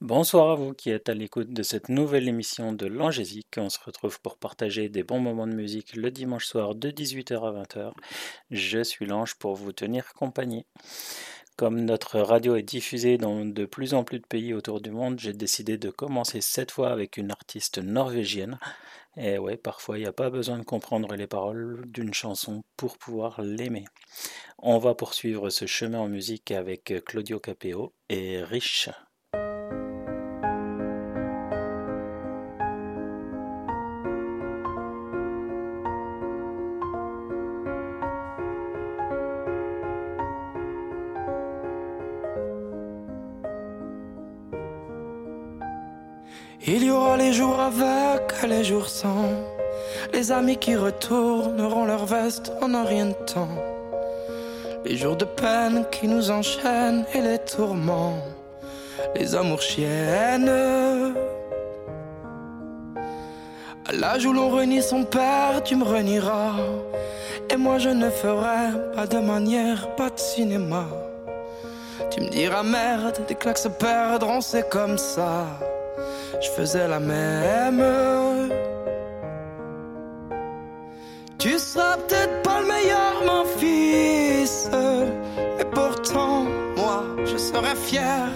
Bonsoir à vous qui êtes à l'écoute de cette nouvelle émission de l'Angésique. On se retrouve pour partager des bons moments de musique le dimanche soir de 18h à 20h. Je suis l'Ange pour vous tenir compagnie. Comme notre radio est diffusée dans de plus en plus de pays autour du monde, j'ai décidé de commencer cette fois avec une artiste norvégienne. Et ouais, parfois il n'y a pas besoin de comprendre les paroles d'une chanson pour pouvoir l'aimer. On va poursuivre ce chemin en musique avec Claudio Capeo et Rich. Avec les jours sans. Les amis qui retourneront leur veste en un rien de temps. Les jours de peine qui nous enchaînent et les tourments. les amours chiennes. À l'âge où l'on renie son père, tu me renieras. Et moi je ne ferai pas de manière, pas de cinéma. Tu me diras merde, des claques se perdront, c'est comme ça. Je faisais la même. Tu seras peut-être pas le meilleur, mon fils. Mais pourtant, moi, je serai fier.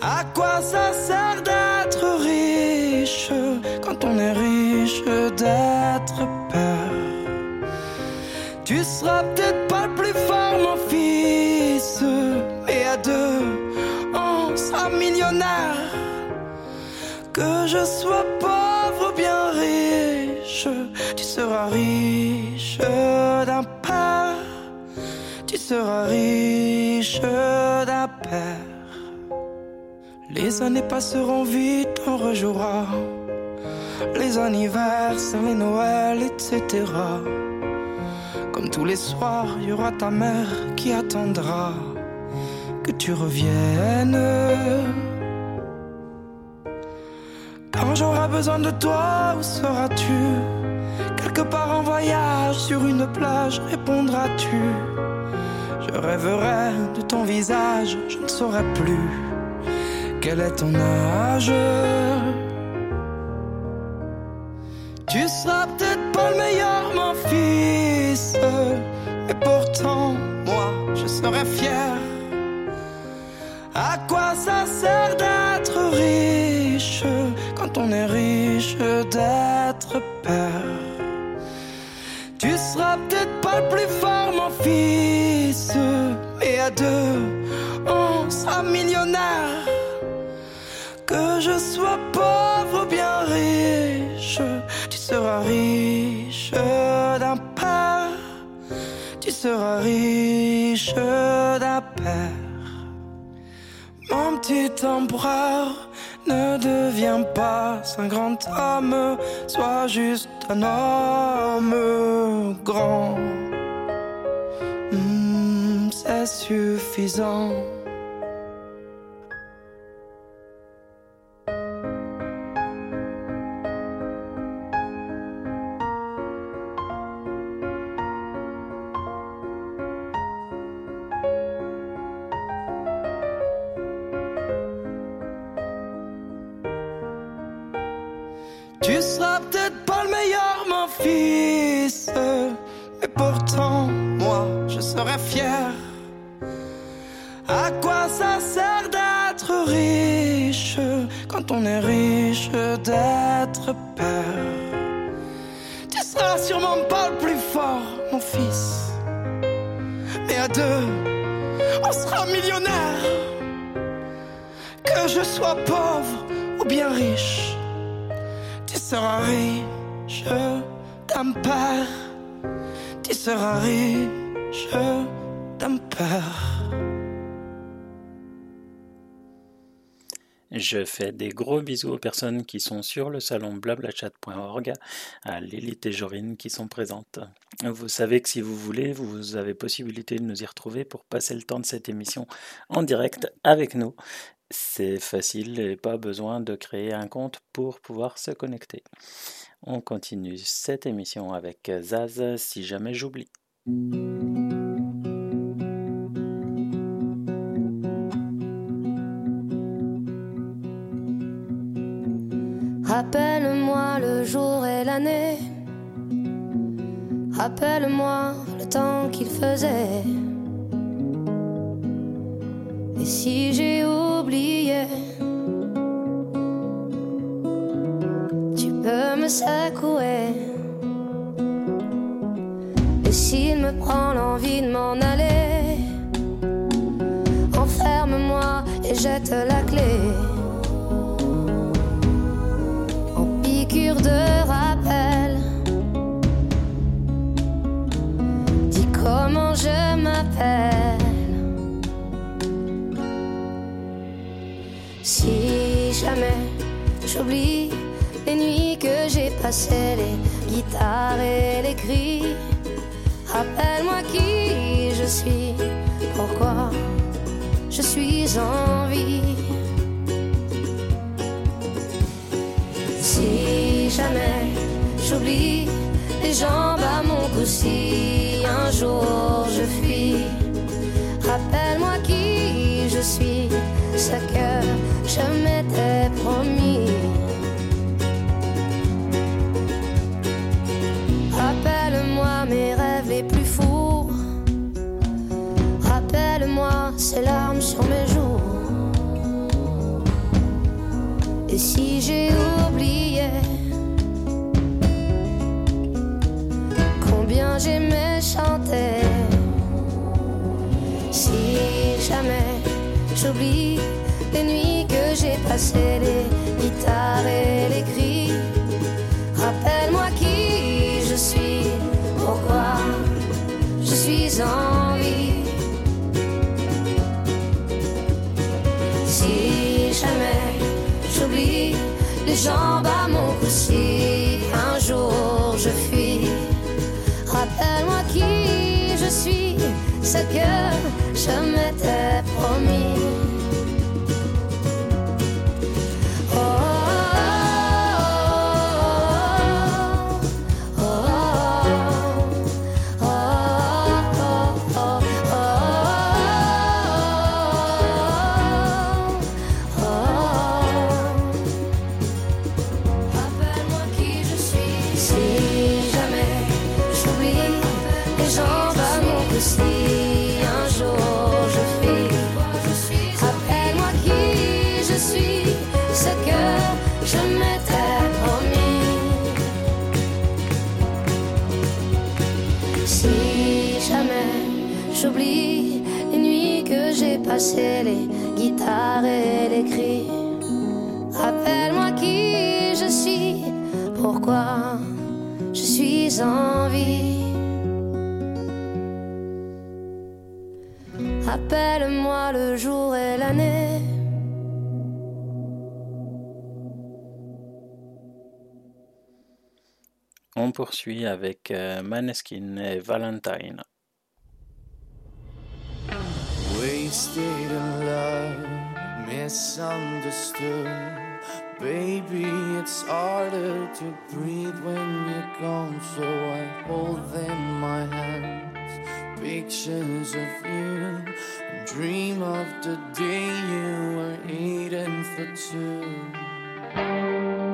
À quoi ça sert d'être riche quand on est riche d'être père? Tu seras peut-être pas le plus fort, mon fils, mais à deux, Que je sois pauvre ou bien riche, tu seras riche d'un père. Tu seras riche d'un père. Les années passeront vite, on rejouera. Les anniversaires, les Noëls, etc. Comme tous les soirs, il y aura ta mère qui attendra que tu reviennes. Quand j'aurai besoin de toi, où seras-tu? Quelque part en voyage, sur une plage, répondras-tu? Je rêverai de ton visage, je ne saurais plus quel est ton âge? Tu seras peut-être pas le meilleur, mon fils, mais pourtant, moi, je serai fier. À quoi ça sert d'être riche quand on est riche d'être père? Tu seras peut-être pas le plus fort, mon fils, mais à deux, on sera millionnaire. Que je sois pauvre ou bien riche, tu seras riche d'un père. Tu seras riche d'un père. Mon petit empereur, ne deviens pas un grand homme, sois juste un homme grand. Hmm, C'est suffisant. On est riche d'être père? Tu seras sûrement pas le plus fort, mon fils, mais à deux, on sera millionnaire. Que je sois pauvre ou bien riche tu seras riche d'un père. Tu seras riche d'un père. Je fais des gros bisous aux personnes qui sont sur le salon blablachat.org, à Lilith et Jorine qui sont présentes. Vous savez que si vous voulez, vous avez possibilité de nous y retrouver pour passer le temps de cette émission en direct avec nous. C'est facile et pas besoin de créer un compte pour pouvoir se connecter. On continue cette émission avec Zaz si jamais j'oublie. Le jour et l'année. Rappelle-moi le temps qu'il faisait. Et si j'ai oublié, tu peux me secouer. Et s'il me prend l'envie de m'en aller, j'oublie les nuits que j'ai passées, les guitares et les cris, rappelle-moi qui je suis, pourquoi je suis en vie. Si jamais j'oublie les jambes à mon cou, si un jour je fuis, rappelle-moi qui je suis, ce que je m'étais Larmes sur mes joues. Et si j'ai oublié combien j'aimais chanter, si jamais j'oublie les nuits que j'ai passées, les guitares et les cris, jambes mon cou, un jour je fuis, rappelle-moi qui je suis, ce que je m'étais promis. Poursuit avec euh, Maneskin et Valentine. Wasted in love, misunderstood. Baby, it's harder to breathe when you're gone, so I hold in my hands pictures of you dream of the day you were eating for two.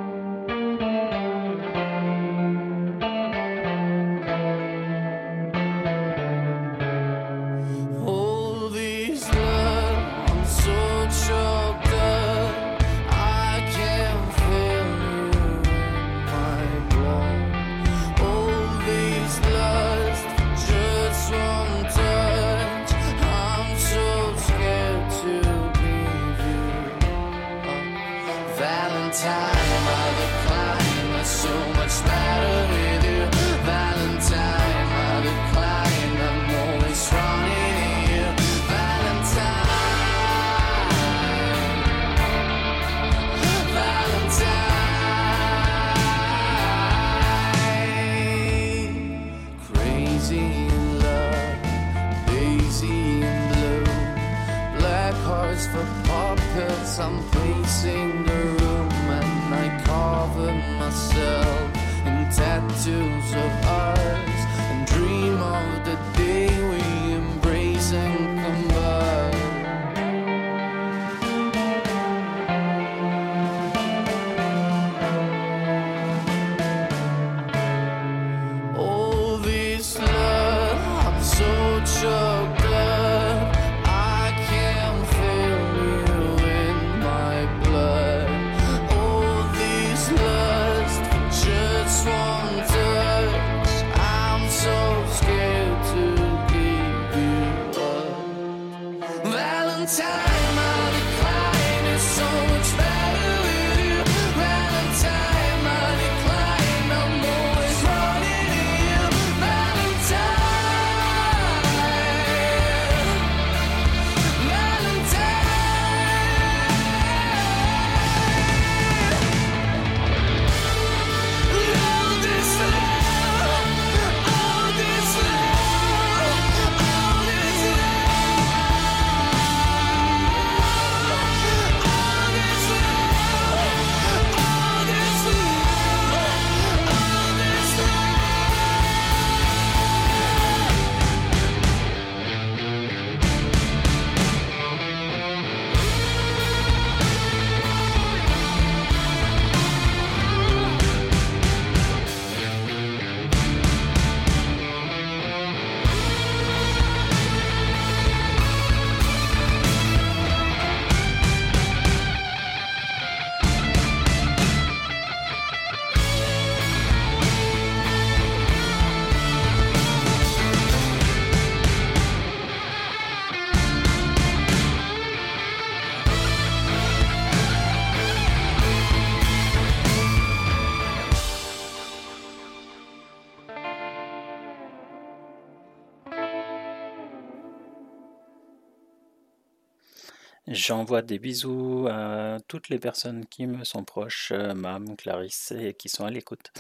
J'envoie des bisous à toutes les personnes qui me sont proches, euh, Mam, Clarisse, et qui sont à l'écoute.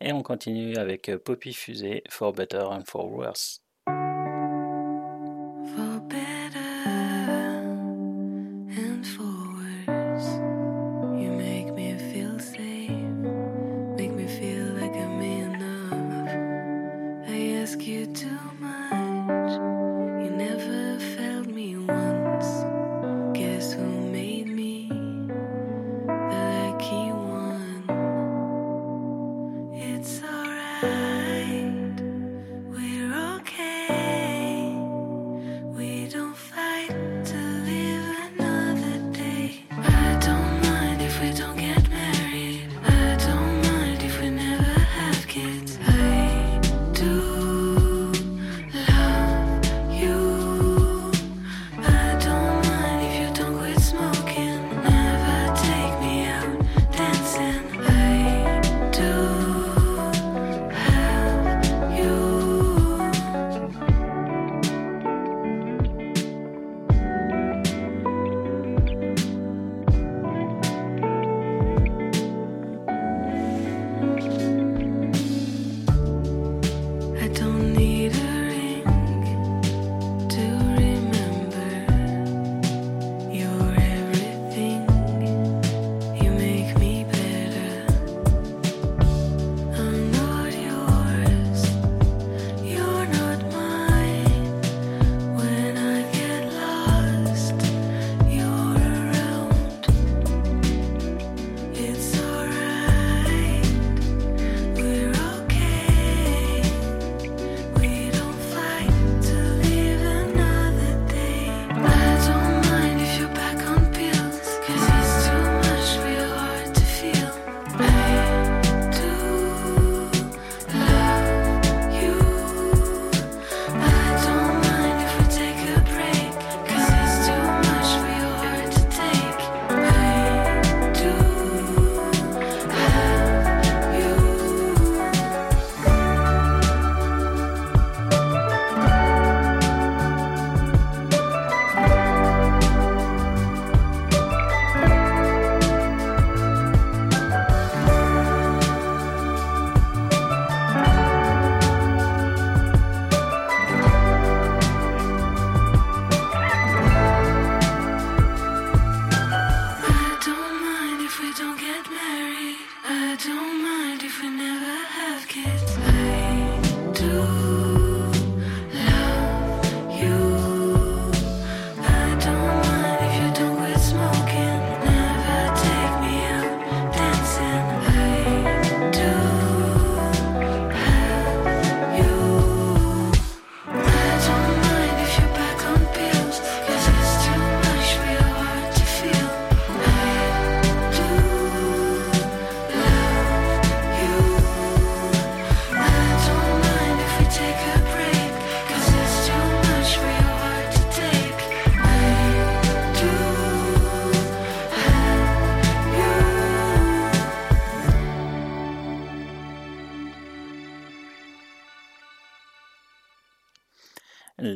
Et on continue avec euh, Poppy Fusée, For Better and For Worse.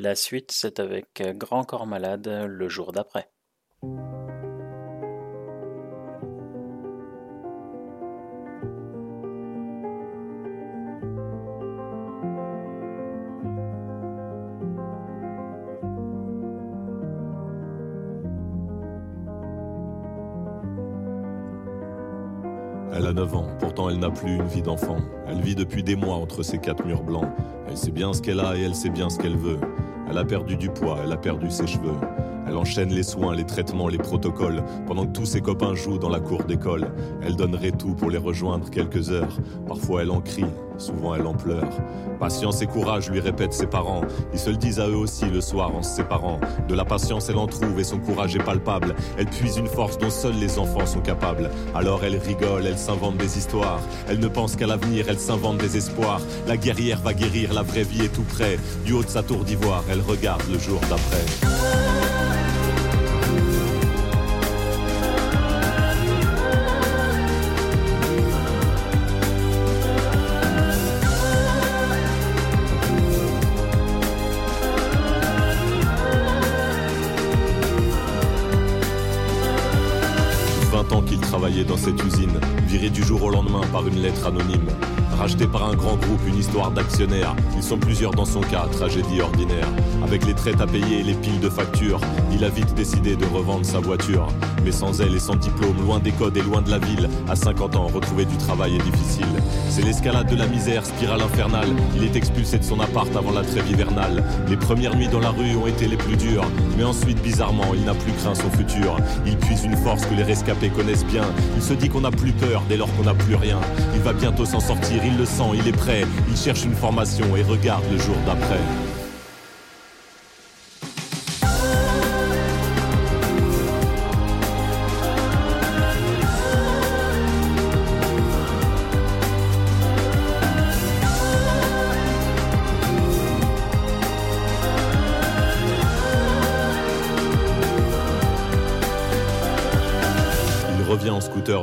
La suite, c'est avec euh, Grand Corps Malade le jour d'après. Elle a 9 ans, pourtant elle n'a plus une vie d'enfant. Elle vit depuis des mois entre ces quatre murs blancs. Elle sait bien ce qu'elle a et elle sait bien ce qu'elle veut. Elle a perdu du poids, elle a perdu ses cheveux. Elle enchaîne les soins, les traitements, les protocoles. Pendant que tous ses copains jouent dans la cour d'école, elle donnerait tout pour les rejoindre quelques heures. Parfois elle en crie, souvent elle en pleure. Patience et courage, lui répètent ses parents. Ils se le disent à eux aussi le soir en se séparant. De la patience, elle en trouve et son courage est palpable. Elle puise une force dont seuls les enfants sont capables. Alors elle rigole, elle s'invente des histoires. Elle ne pense qu'à l'avenir, elle s'invente des espoirs. La guerrière va guérir, la vraie vie est tout près. Du haut de sa tour d'ivoire, elle regarde le jour d'après. Dans cette usine, viré du jour au lendemain par une lettre anonyme. Racheté par un grand groupe, une histoire d'actionnaire. Ils sont plusieurs dans son cas, tragédie ordinaire. Avec les traites à payer et les piles de factures, il a vite décidé de revendre sa voiture. Mais sans elle et sans diplôme, loin des codes et loin de la ville, à 50 ans, retrouver du travail est difficile. C'est l'escalade de la misère, spirale infernale. Il est expulsé de son appart avant la trêve hivernale. Les premières nuits dans la rue ont été les plus dures, mais ensuite, bizarrement, il n'a plus craint son futur. Il puise une force que les rescapés connaissent bien. Il se dit qu'on n'a plus peur dès lors qu'on n'a plus rien. Il va bientôt s'en sortir, il le sent, il est prêt. Il cherche une formation et regarde le jour d'après.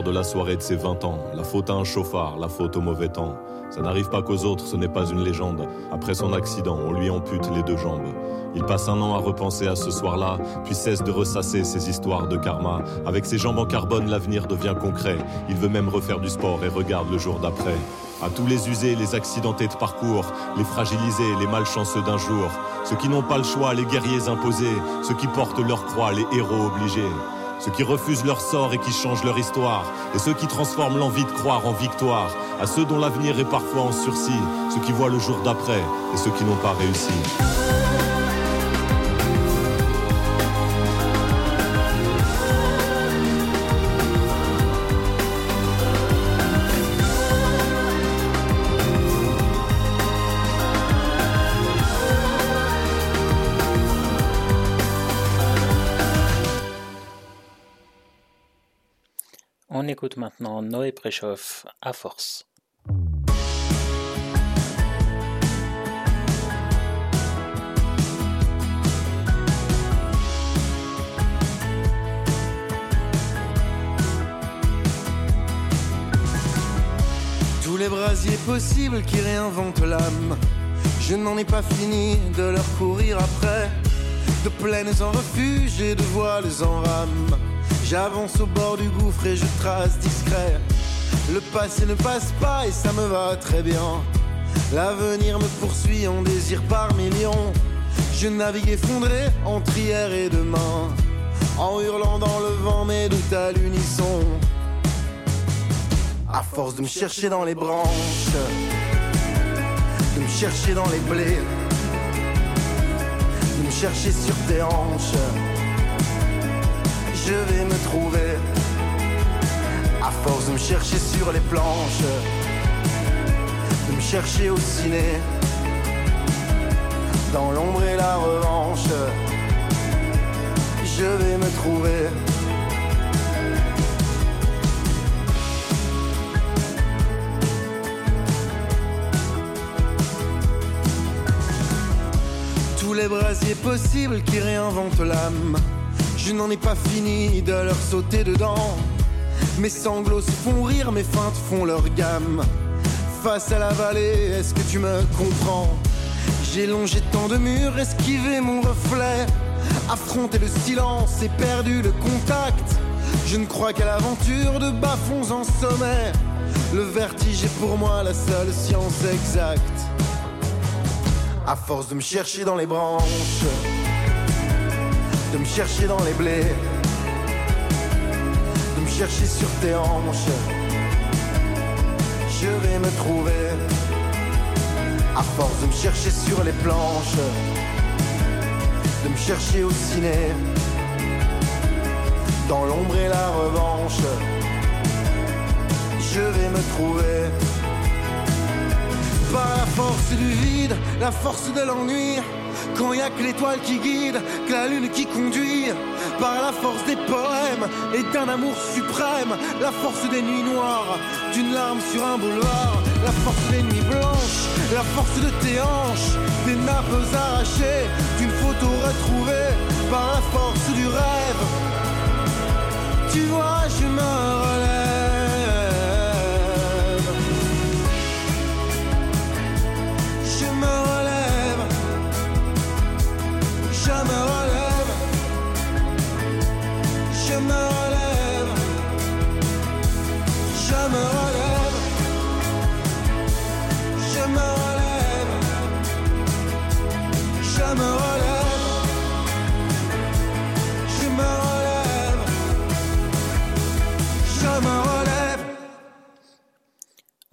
De la soirée de ses 20 ans. La faute à un chauffard, la faute au mauvais temps. Ça n'arrive pas qu'aux autres, ce n'est pas une légende. Après son accident, on lui ampute les deux jambes. Il passe un an à repenser à ce soir-là, puis cesse de ressasser ses histoires de karma. Avec ses jambes en carbone, l'avenir devient concret. Il veut même refaire du sport et regarde le jour d'après. À tous les usés, les accidentés de parcours, les fragilisés, les malchanceux d'un jour, ceux qui n'ont pas le choix, les guerriers imposés, ceux qui portent leur croix, les héros obligés ceux qui refusent leur sort et qui changent leur histoire, et ceux qui transforment l'envie de croire en victoire, à ceux dont l'avenir est parfois en sursis, ceux qui voient le jour d'après et ceux qui n'ont pas réussi. Maintenant Noé Préchoff à force. Tous les brasiers possibles qui réinventent l'âme. Je n'en ai pas fini de leur courir après. De plaines en refuge et de voiles en rame. J'avance au bord du gouffre et je trace discret. Le passé ne passe pas et ça me va très bien. L'avenir me poursuit en désir par millions. Je navigue effondré entre hier et demain. En hurlant dans le vent mes doutes à l'unisson? À force de me chercher dans les branches, de me chercher dans les blés, de me chercher sur tes hanches je vais me trouver. À force de me chercher sur les planches, de me chercher au ciné, dans l'ombre et la revanche, je vais me trouver. Tous les brasiers possibles qui réinventent l'âme je n'en ai pas fini de leur sauter dedans. Mes sanglots se font rire, mes feintes font leur gamme. Face à la vallée, est-ce que tu me comprends? J'ai longé tant de murs, esquivé mon reflet. Affronté le silence et perdu le contact. Je ne crois qu'à l'aventure de bas-fonds en sommet. Le vertige est pour moi la seule science exacte. À force de me chercher dans les branches de me chercher dans les blés, de me chercher sur tes hanches. Je vais me trouver, à force de me chercher sur les planches, de me chercher au ciné, dans l'ombre et la revanche. Je vais me trouver par la force du vide, la force de l'ennui quand y a que l'étoile qui guide, que la lune qui conduit, par la force des poèmes et d'un amour suprême, la force des nuits noires, d'une larme sur un boulevard, la force des nuits blanches, la force de tes hanches, des nappes arrachées, d'une photo retrouvée, par la force du rêve. Tu vois, je me relève.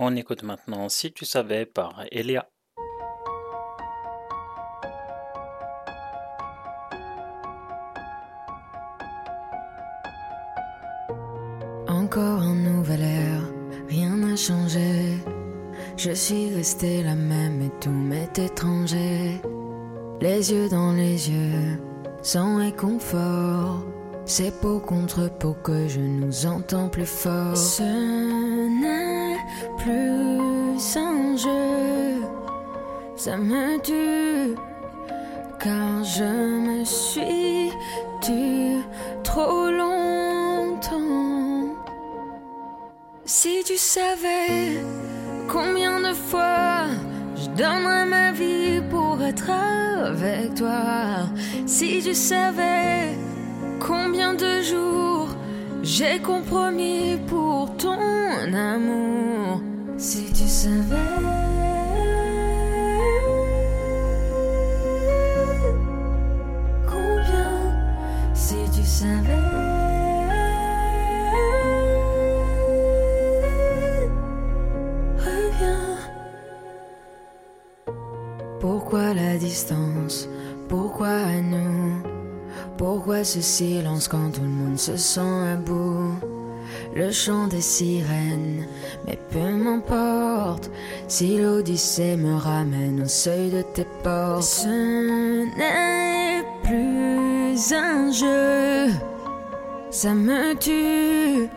On écoute maintenant Si tu savais par Elia. Encore un nouvel air, rien n'a changé. Je suis restée la même et tout m'est étranger. Les yeux dans les yeux, sans réconfort. C'est peau contre peau que je nous entends plus fort. Plus un jeu, ça me tue. Car je me suis tue trop longtemps. Si tu savais combien de fois je donnerais ma vie pour être avec toi. Si tu savais combien de jours j'ai compromis pour ton amour. Si tu savais. Pourquoi la distance? Pourquoi à nous? Pourquoi ce silence quand tout le monde se sent à bout? Le chant des sirènes, mais peu m'importe. Si l'Odyssée me ramène au seuil de tes portes Ce n'est plus un jeu, ça me tue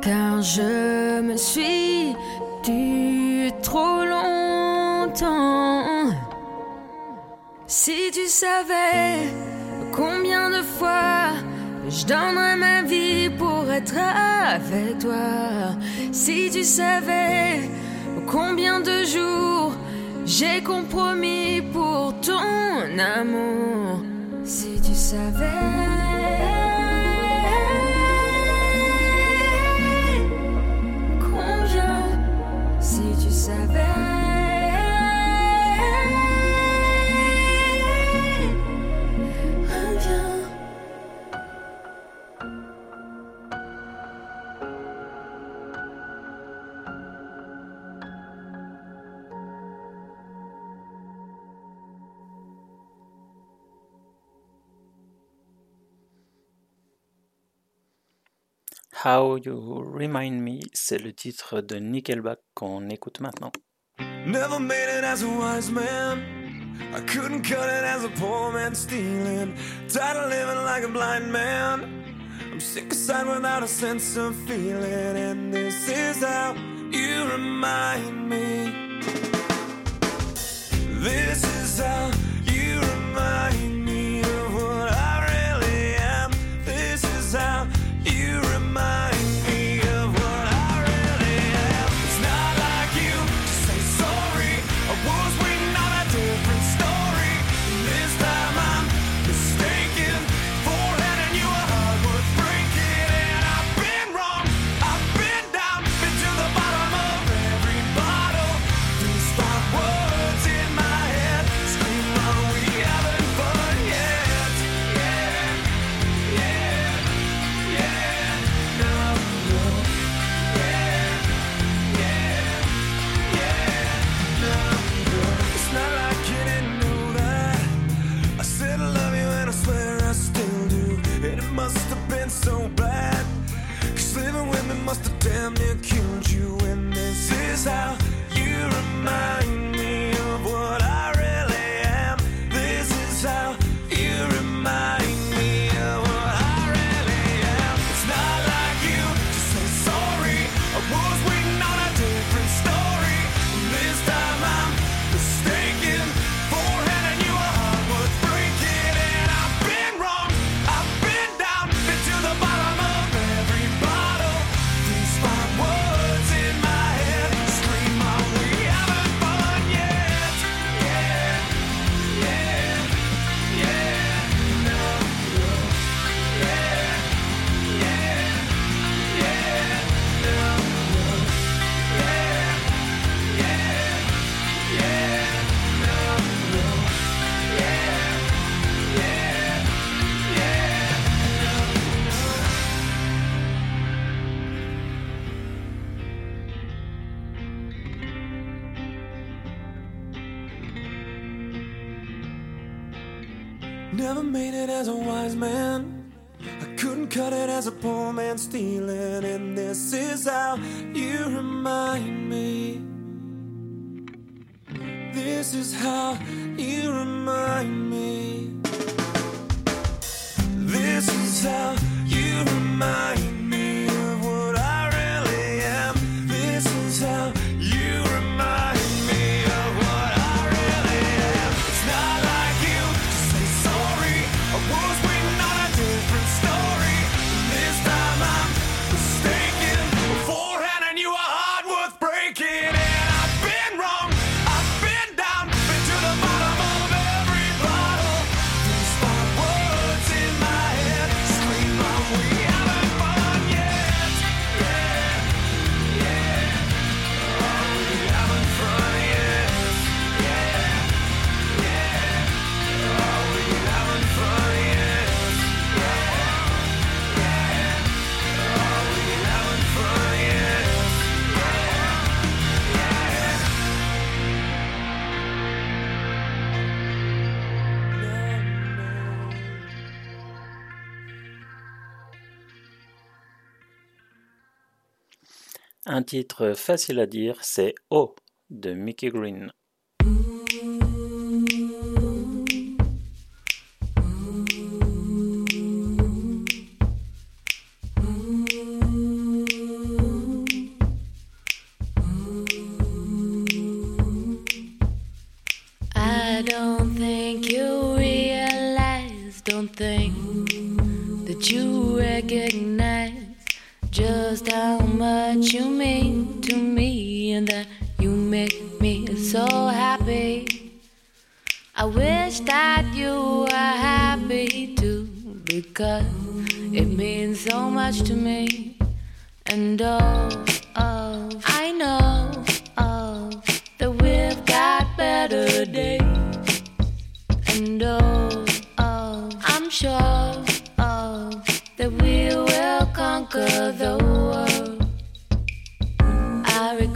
Car je me suis tue trop longtemps. Si tu savais combien de fois je donnerais ma vie pour être avec toi, si tu savais combien de jours j'ai compromis pour ton amour, si tu savais How You Remind Me, c'est le titre de Nickelback qu'on écoute maintenant. Never made it as a wise man. I couldn't cut it as a poor man stealing. Tired of living like a blind man. I'm sick aside without a sense of feeling. And this is how you remind me. This is how you remind me Un titre facile à dire, c'est Oh de Mickey Green.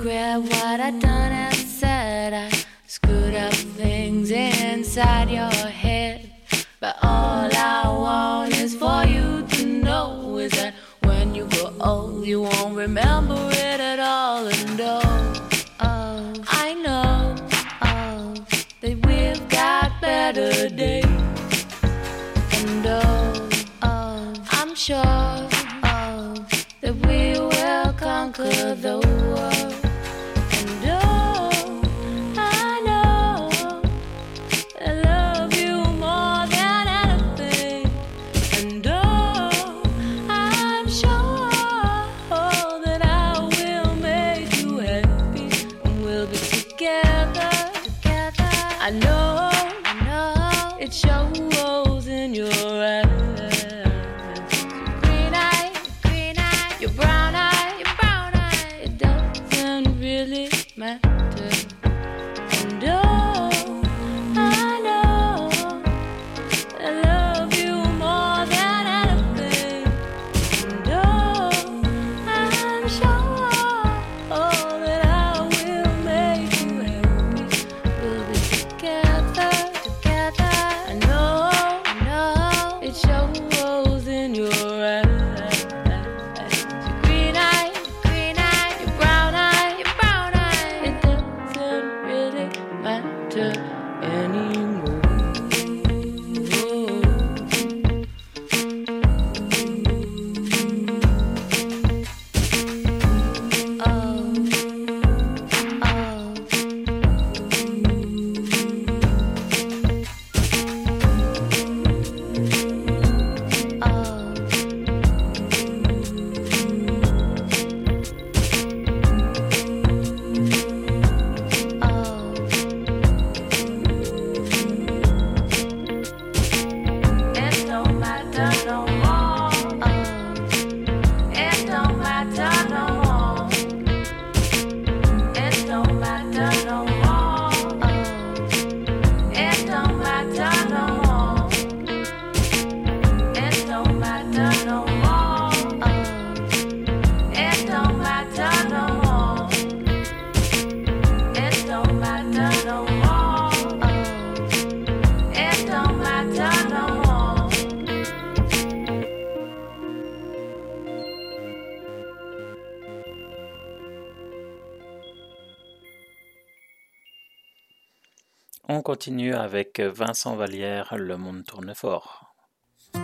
regret what I done and said. I screwed up things inside your head. But all I want is for you to know is that when you grow old, you won't remember it at all. And oh, oh I know oh, that we've got better days. And oh, oh I'm sure oh, that we will conquer those. Continue avec Vincent Vallière, Le monde tourne fort. T'es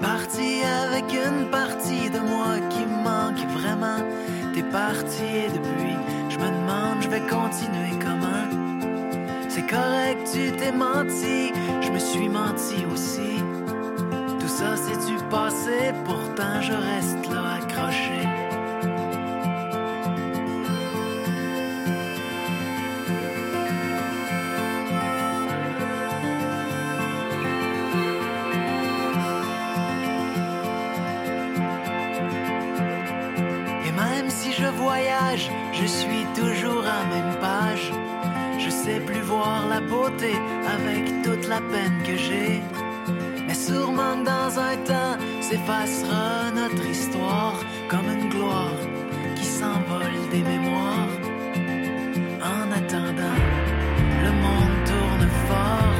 parti avec une partie de moi qui manque vraiment. T'es parti et depuis, je me demande, je vais continuer comment? C'est correct, tu t'es menti, je me suis menti aussi. Ça c'est du passé, pourtant je reste là accroché. Et même si je voyage, je suis toujours à même page. Je sais plus voir la beauté avec toute la peine que j'ai. Sûrement dans un temps s'effacera notre histoire comme une gloire qui s'envole des mémoires. En attendant, le monde tourne fort.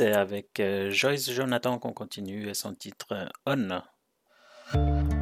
C'est avec euh, Joyce Jonathan qu'on continue et son titre euh, On. On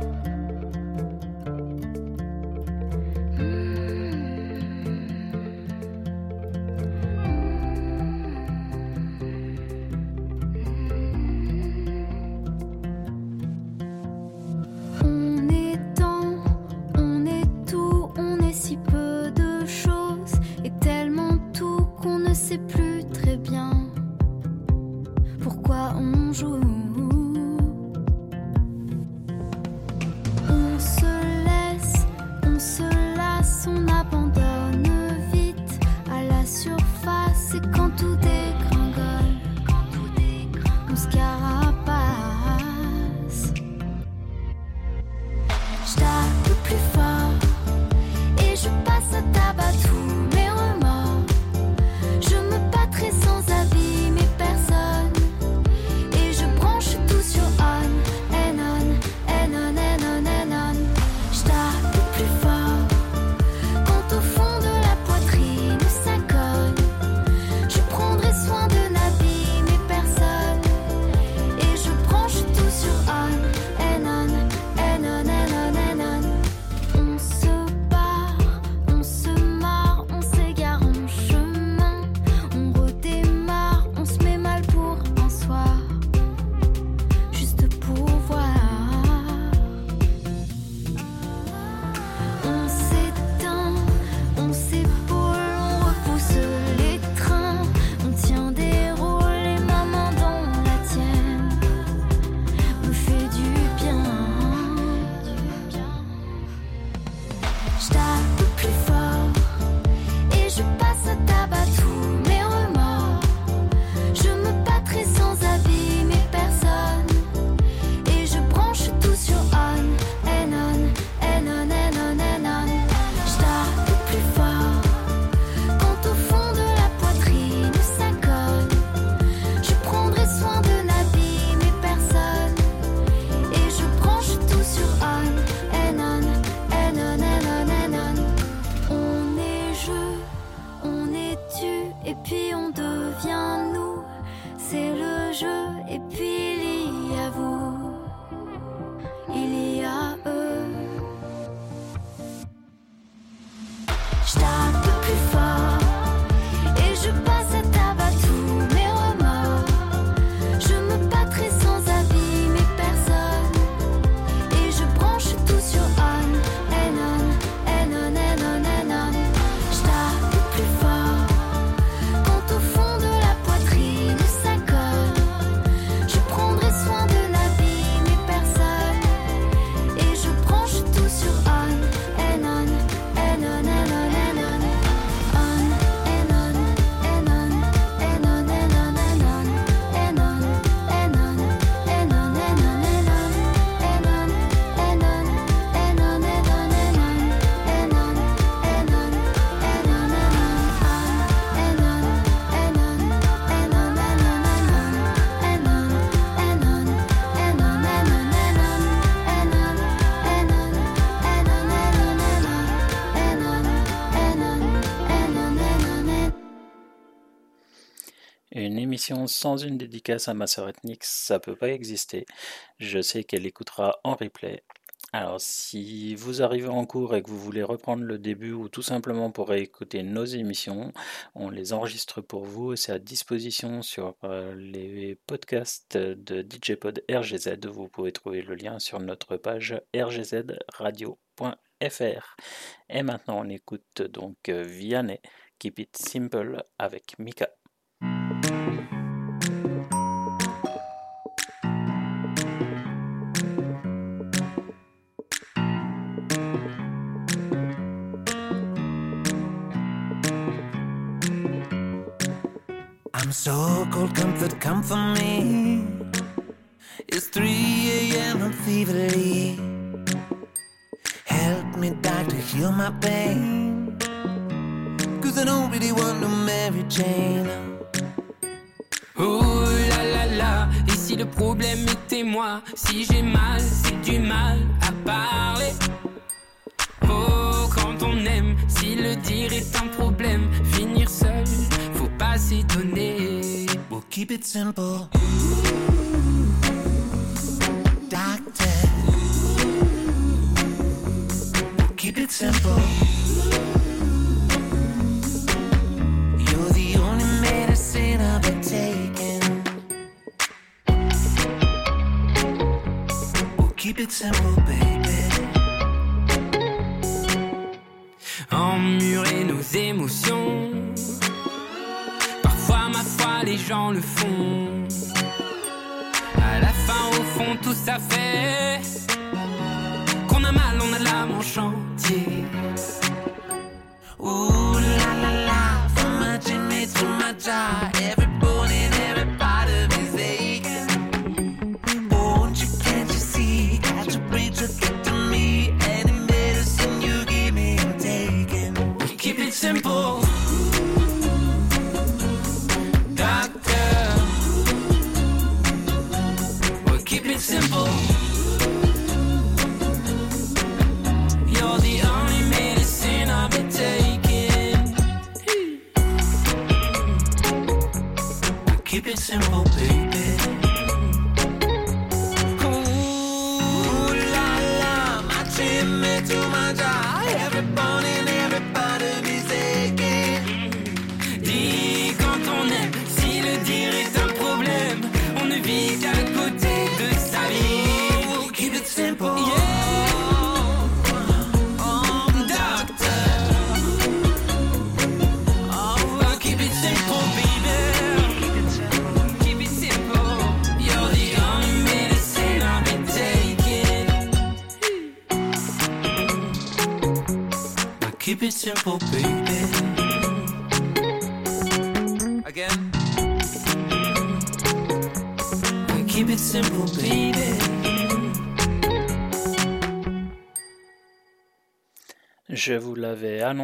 sans une dédicace à ma sœur ethnique, ça peut pas exister. Je sais qu'elle écoutera en replay. Alors, si vous arrivez en cours et que vous voulez reprendre le début ou tout simplement pour écouter nos émissions, on les enregistre pour vous et c'est à disposition sur euh, les podcasts de DJPod RGZ. Vous pouvez trouver le lien sur notre page rgzradio.fr. Et maintenant, on écoute donc euh, Vianney, Keep It Simple avec Mika. I'm so cold, comfort, come for me. It's 3 a.m. I'm feverly. Help me, doctor, heal my pain. Cause I don't really want no Mary Jane. Oh là là là, et si le problème était moi, si j'ai mal, c'est du mal à parler. Oh, quand on aime, si le dire est un problème, finir seul We'll keep it simple. Doctor. We'll keep it simple. You're the only medicine I've been taking. We'll keep it simple, baby. Le font. À la fin, au fond, tout ça fait qu'on a mal, on a l'âme en chantier.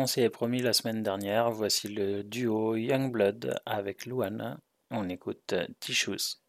et promis la semaine dernière, voici le duo Youngblood avec Luan. On écoute Tissues.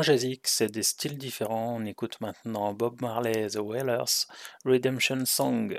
Dans c'est des styles différents. On écoute maintenant Bob Marley, The Wailers, Redemption Song.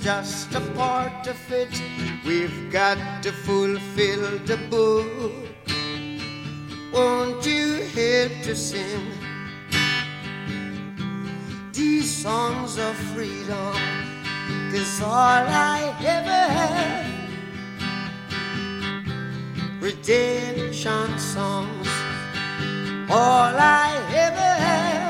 just a part of it. We've got to fulfill the book. Won't you help to sing these songs of freedom? Cause all I ever had, redemption songs, all I ever had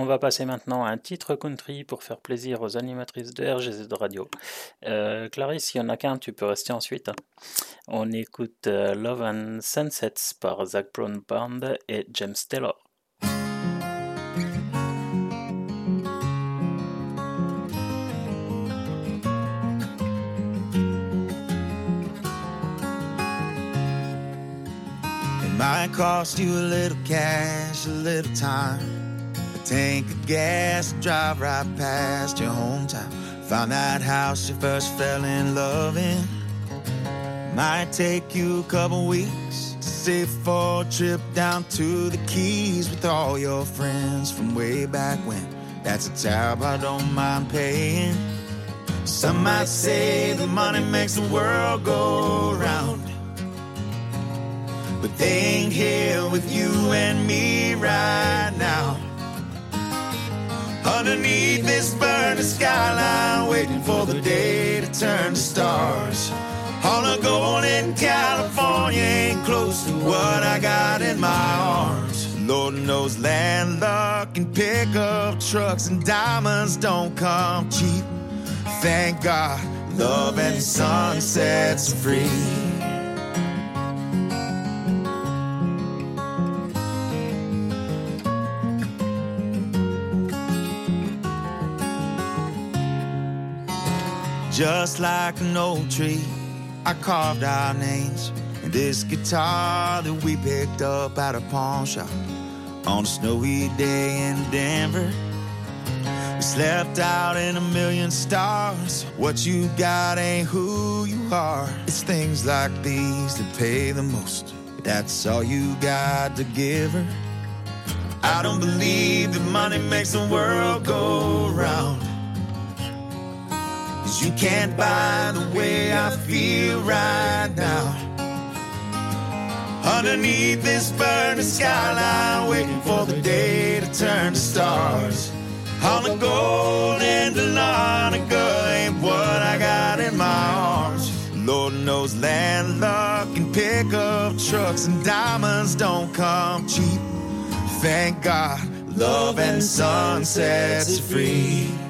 On va passer maintenant à un titre country pour faire plaisir aux animatrices de RGZ Radio. Euh, Clarisse, il y en a qu'un, tu peux rester ensuite. On écoute euh, Love and Sunsets par Zach Brown Band et James Taylor. It might cost you a little cash, a little time. Tank of gas, drive right past your hometown. Found that house you first fell in love in. Might take you a couple weeks to save for a trip down to the Keys with all your friends from way back when. That's a tab I don't mind paying. Some might say the money makes the world go round. But they ain't here with you and me right now. Underneath this burning skyline, waiting for the day to turn to stars. All the gold in California ain't close to what I got in my arms. Lord knows land luck and pickup trucks and diamonds don't come cheap. Thank God, love and sunsets free. Just like an old tree, I carved our names in this guitar that we picked up at a pawn shop on a snowy day in Denver. We slept out in a million stars. What you got ain't who you are. It's things like these that pay the most. That's all you got to give her. I don't believe that money makes the world go round. Cause you can't buy the way I feel right now. Underneath this burning skyline, waiting for the day to turn to stars. All the gold and the ain't what I got in my arms. Lord knows landlocked and pickup trucks and diamonds don't come cheap. Thank God, love and sunsets are free.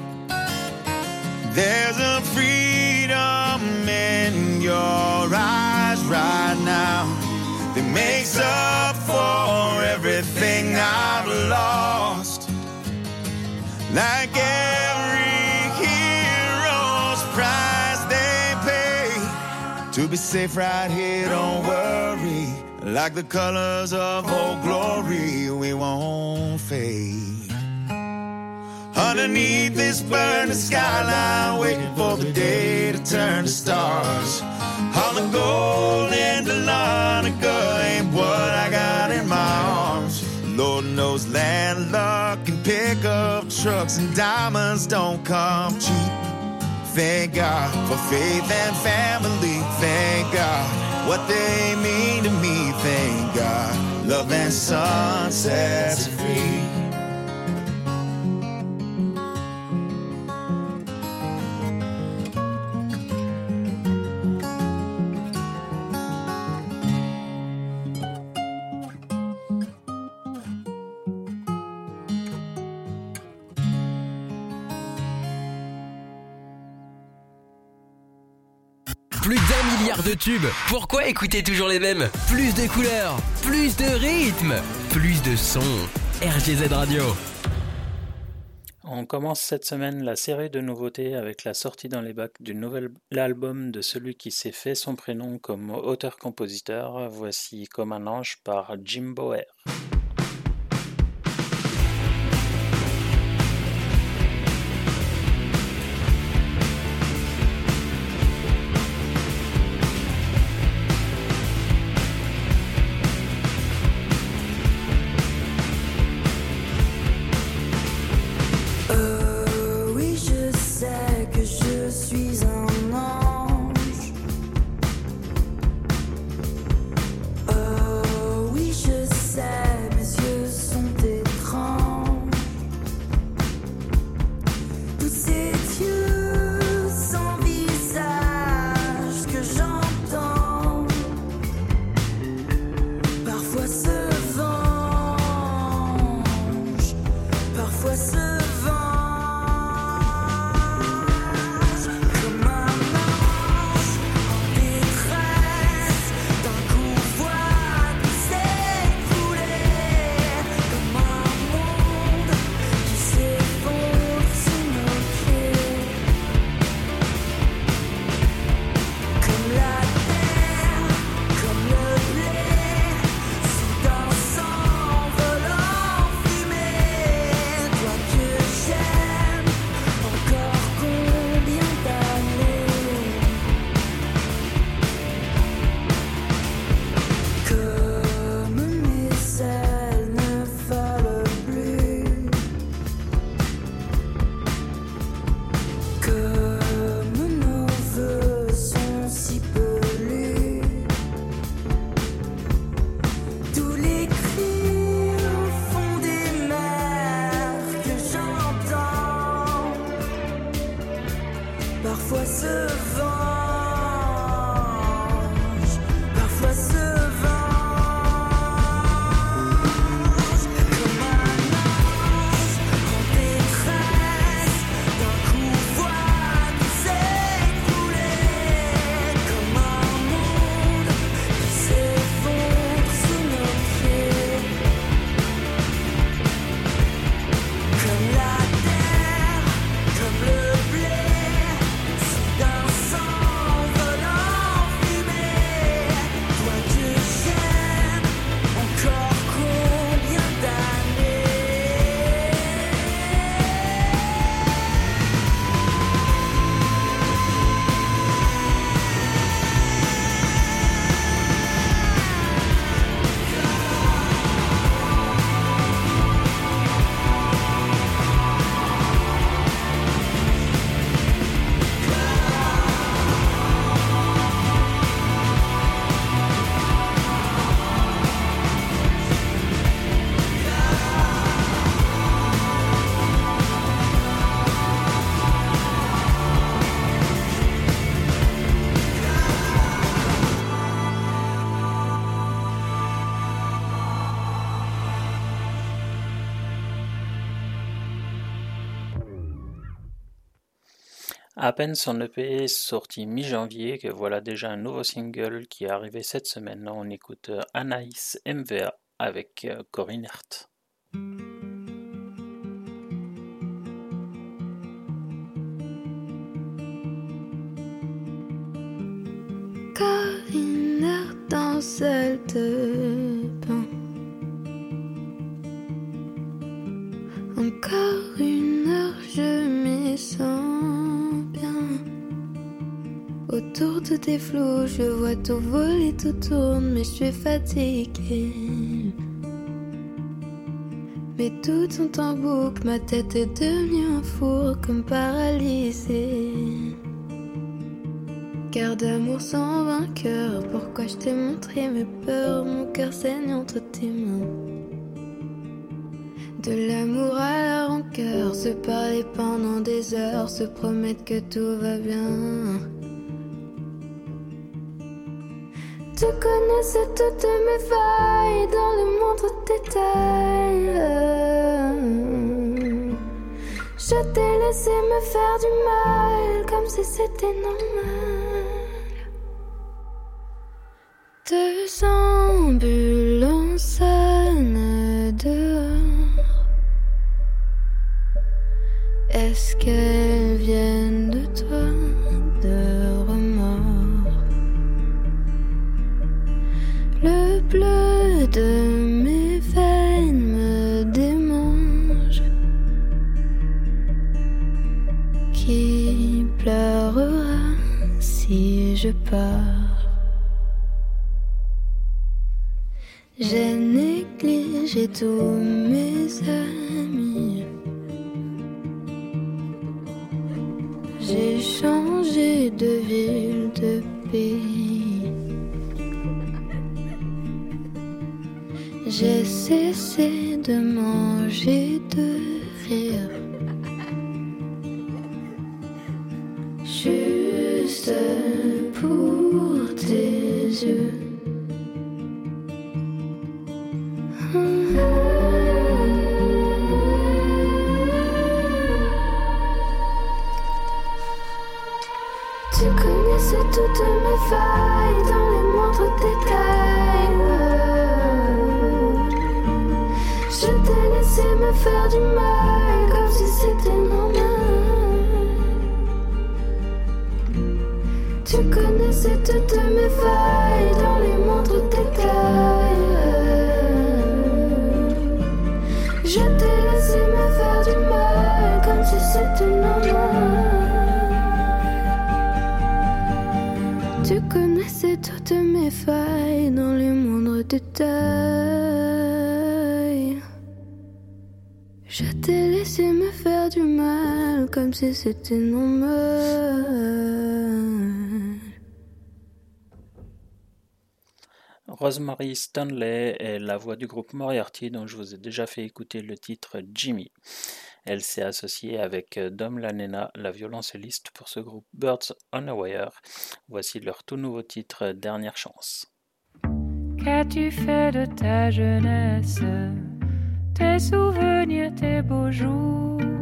There's a freedom in your eyes right now that makes up for everything I've lost. Like every hero's price they pay to be safe right here, don't worry. Like the colors of old glory, we won't fade. Underneath this burning skyline, waiting for the day to turn to stars. All the gold and the Dahlonega ain't what I got in my arms. Lord knows land luck and pickup trucks and diamonds don't come cheap. Thank God for faith and family. Thank God what they mean to me. Thank God love and sunsets free. De tubes. Pourquoi écouter toujours les mêmes? Plus de couleurs, plus de rythmes, plus de sons. RGZ Radio. On commence cette semaine la série de nouveautés avec la sortie dans les bacs du nouvel album de celui qui s'est fait son prénom comme auteur-compositeur. Voici Comme un ange par Jimbo Air. À peine son EP sorti mi-janvier que voilà déjà un nouveau single qui est arrivé cette semaine. On écoute euh, Anaïs MVA avec euh, Corinne Hert. Corinne Hert dans salle de bain. Encore une heure, je me sens bien. Autour de tes flots, je vois tout voler, tout tourne, mais je suis fatiguée. Mes doutes sont en boucle, ma tête est devenue un four comme paralysée. Cœur d'amour sans vainqueur, pourquoi je t'ai montré mes peurs, mon cœur saigne entre tes mains. De l'amour à la rancœur, se parler pendant des heures, se promettre que tout va bien. Tu connaissais toutes mes failles dans le moindre détail. Je t'ai laissé me faire du mal comme si c'était normal. Deux ambulances sonnent dehors. Est-ce qu'elles viennent de toi, Le bleu de mes veines me démange. Qui pleurera si je pars? J'ai négligé tous mes amis. J'ai changé de ville, de pays. J'ai cessé de manger, de rire. Juste pour tes yeux. Tu connaissais toutes mes failles dans les moindres détails. Faire du mal comme si c'était normal. Tu connaissais toutes mes failles dans les moindres détails. Je t'ai laissé me faire du mal comme si c'était normal. Tu connaissais toutes mes failles dans les moindres détails. Comme si c'était normal. Rosemary Stanley est la voix du groupe Moriarty dont je vous ai déjà fait écouter le titre Jimmy. Elle s'est associée avec Dom Lanena, la violoncelliste pour ce groupe Birds on a Wire. Voici leur tout nouveau titre Dernière chance. Qu'as-tu fait de ta jeunesse? Tes souvenirs, tes beaux jours?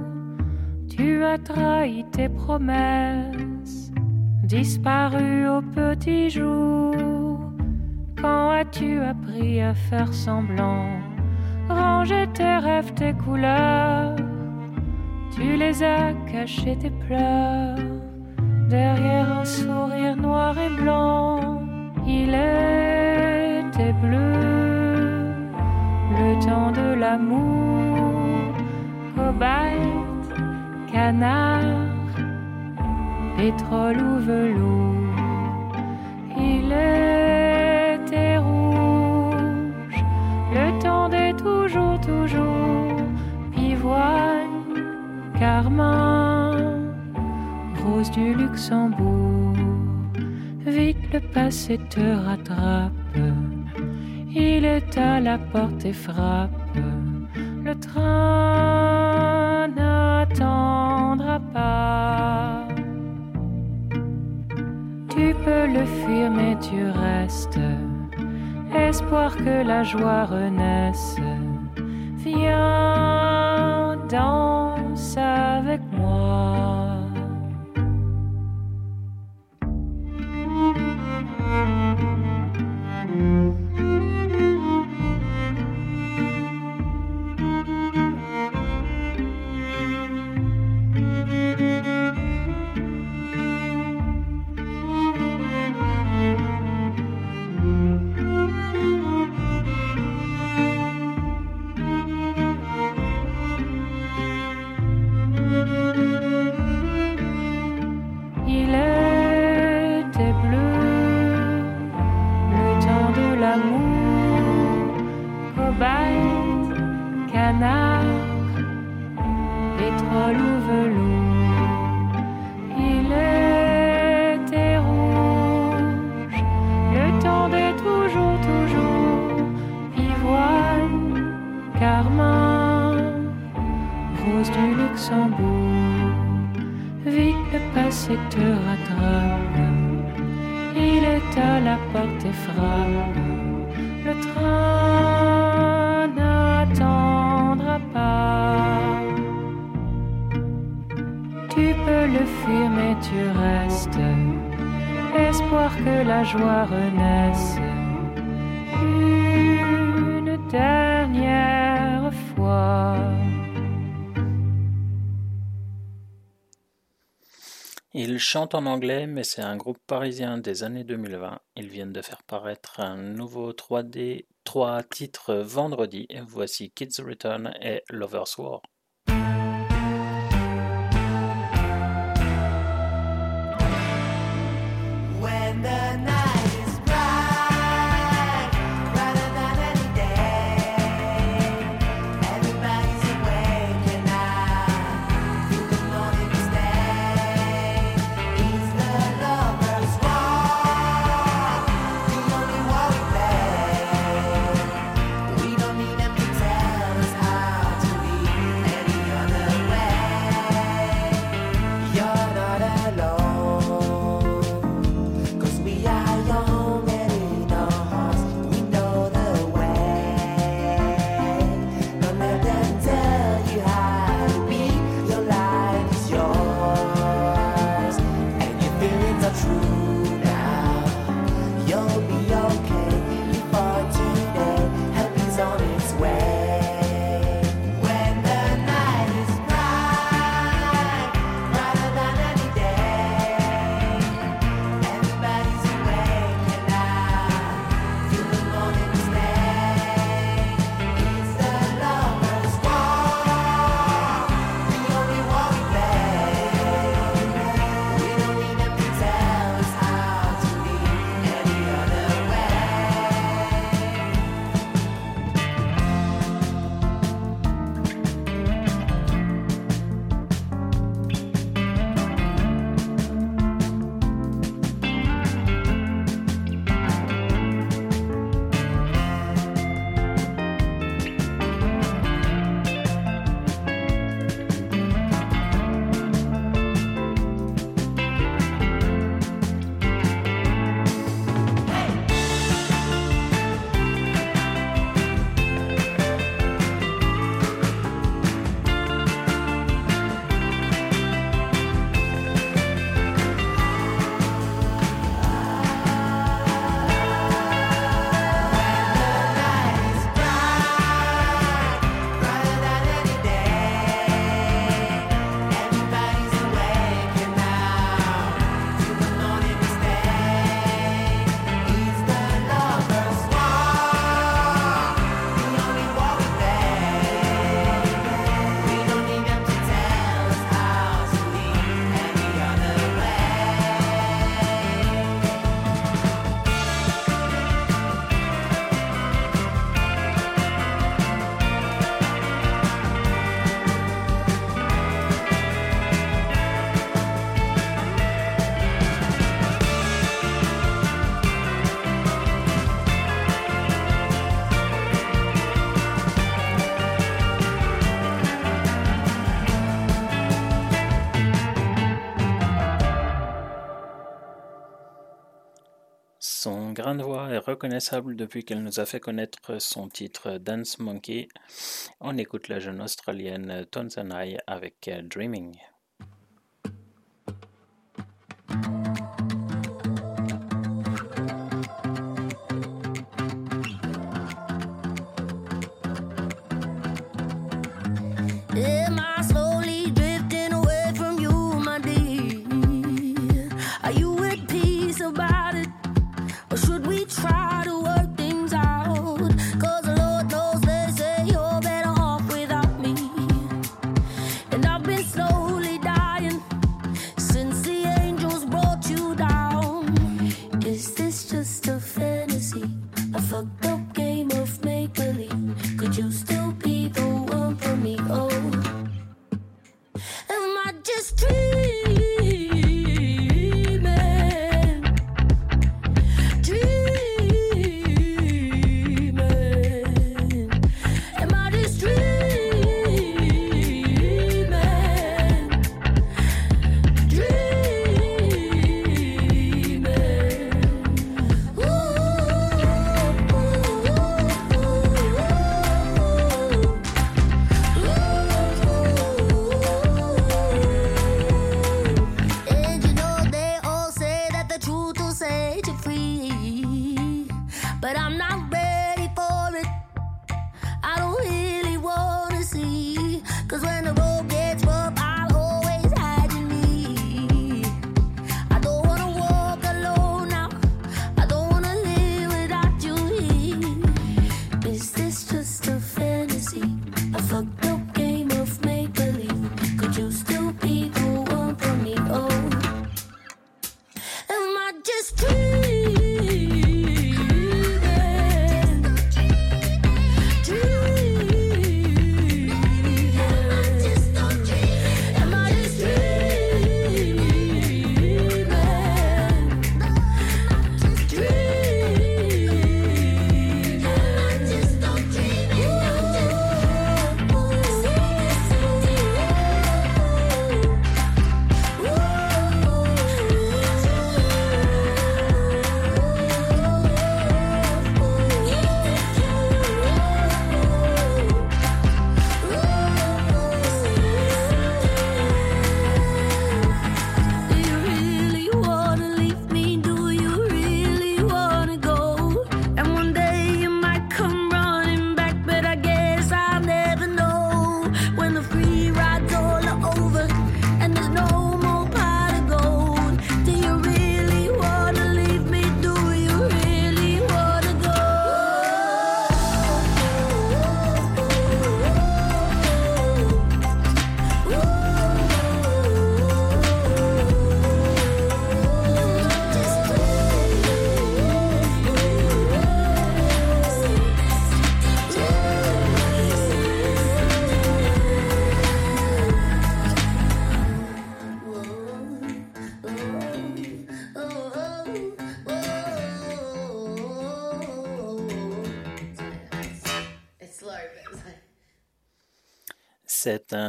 Tu as trahi tes promesses Disparu au petit jour. Quand as-tu appris à faire semblant? Ranger tes rêves, tes couleurs. Tu les as cachés, tes pleurs. Derrière un sourire noir et blanc Il était bleu. Le temps de l'amour Cobalt, canard Pétrole ou velours. Il était rouge. Le temps des toujours, toujours. Pivoine, carmin Rose du Luxembourg. Vite le passé te rattrape. Il est à la porte et frappe le train n'attendra pas. Tu peux le fuir, mais tu restes. Espoir que la joie renaisse. Viens, danse avec moi. en anglais, mais c'est un groupe parisien des années 2020. Ils viennent de faire paraître un nouveau 3D, 3 titres vendredi. Voici Kids Return et Lover's War. grande voix est reconnaissable depuis qu'elle nous a fait connaître son titre Dance Monkey. On écoute la jeune australienne Tonsanai avec Dreaming.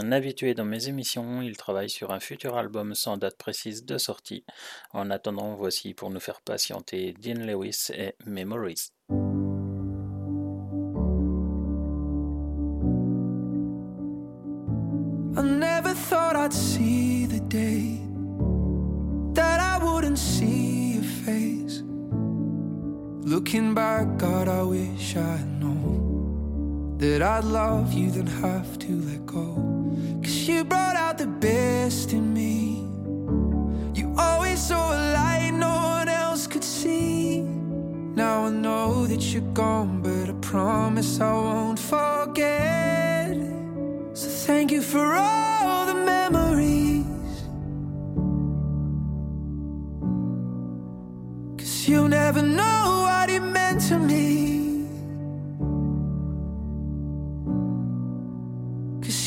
Un habitué dans mes émissions, il travaille sur un futur album sans date précise de sortie. En attendant, voici pour nous faire patienter Dean Lewis et Memories. I never thought I'd see the day that I wouldn't see your face. Looking back, God, I wish I'd known that I'd love you, then have to let go. Cause you brought out the best in me. You always saw a light no one else could see. Now I know that you're gone, but I promise I won't forget. So thank you for all the memories. Cause you never know what it meant to me.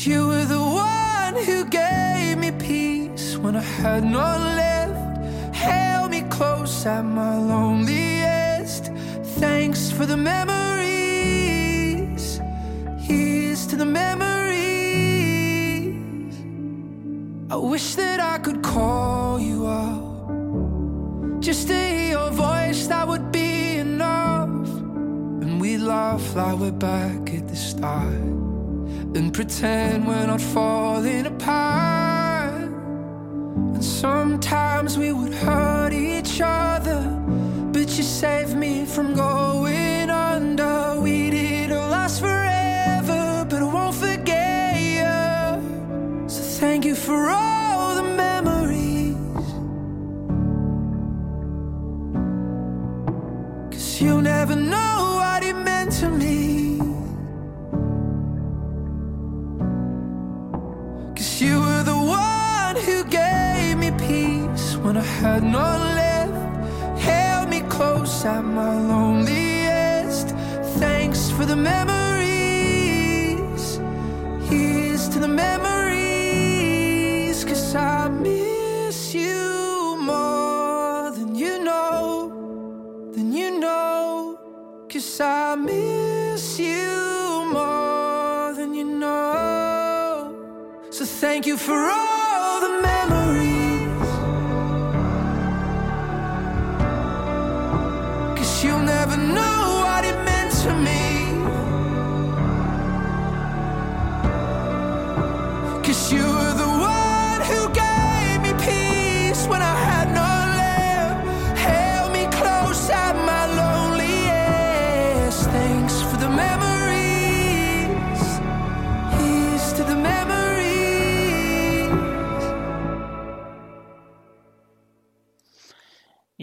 You were the one who gave me peace when I had none left. Held me close at my loneliest. Thanks for the memories. Here's to the memories. I wish that I could call you up. Just to hear your voice, that would be enough. And we'd laugh like we're back at the start. And pretend we're not falling apart. And sometimes we would hurt each other. But you saved me from going under. We didn't last forever, but I won't forget you. So thank you for all the memories. Cause you never know what it meant to me. One who gave me peace when I had none left. Held me close at my loneliest. Thanks for the memories. Here's to the memories. Cause I miss you more than you know. Than you know. Cause I miss you more than you know. So thank you for all Never know what it meant to me. Cause you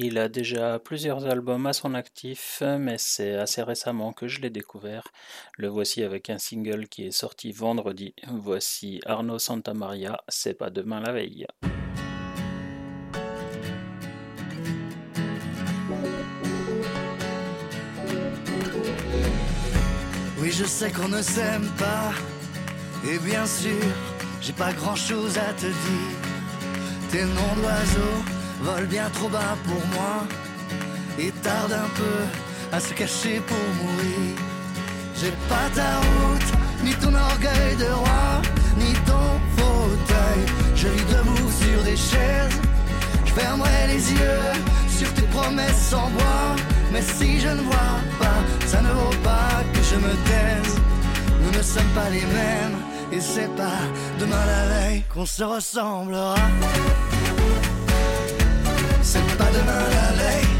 Il a déjà plusieurs albums à son actif, mais c'est assez récemment que je l'ai découvert. Le voici avec un single qui est sorti vendredi. Voici Arnaud Santamaria, C'est pas demain la veille. Oui, je sais qu'on ne s'aime pas. Et bien sûr, j'ai pas grand chose à te dire. Tes noms d'oiseaux volent bien trop bas pour moi. Et tardent un peu à se cacher pour mourir. J'ai pas ta route, ni ton orgueil de roi, ni ton fauteuil. Je vis debout sur des chaises. Je fermerai les yeux sur tes promesses en bois. Mais si je ne vois pas, ça ne vaut pas que je me taise. Nous ne sommes pas les mêmes, et c'est pas demain la veille qu'on se ressemblera. C'est pas demain la veille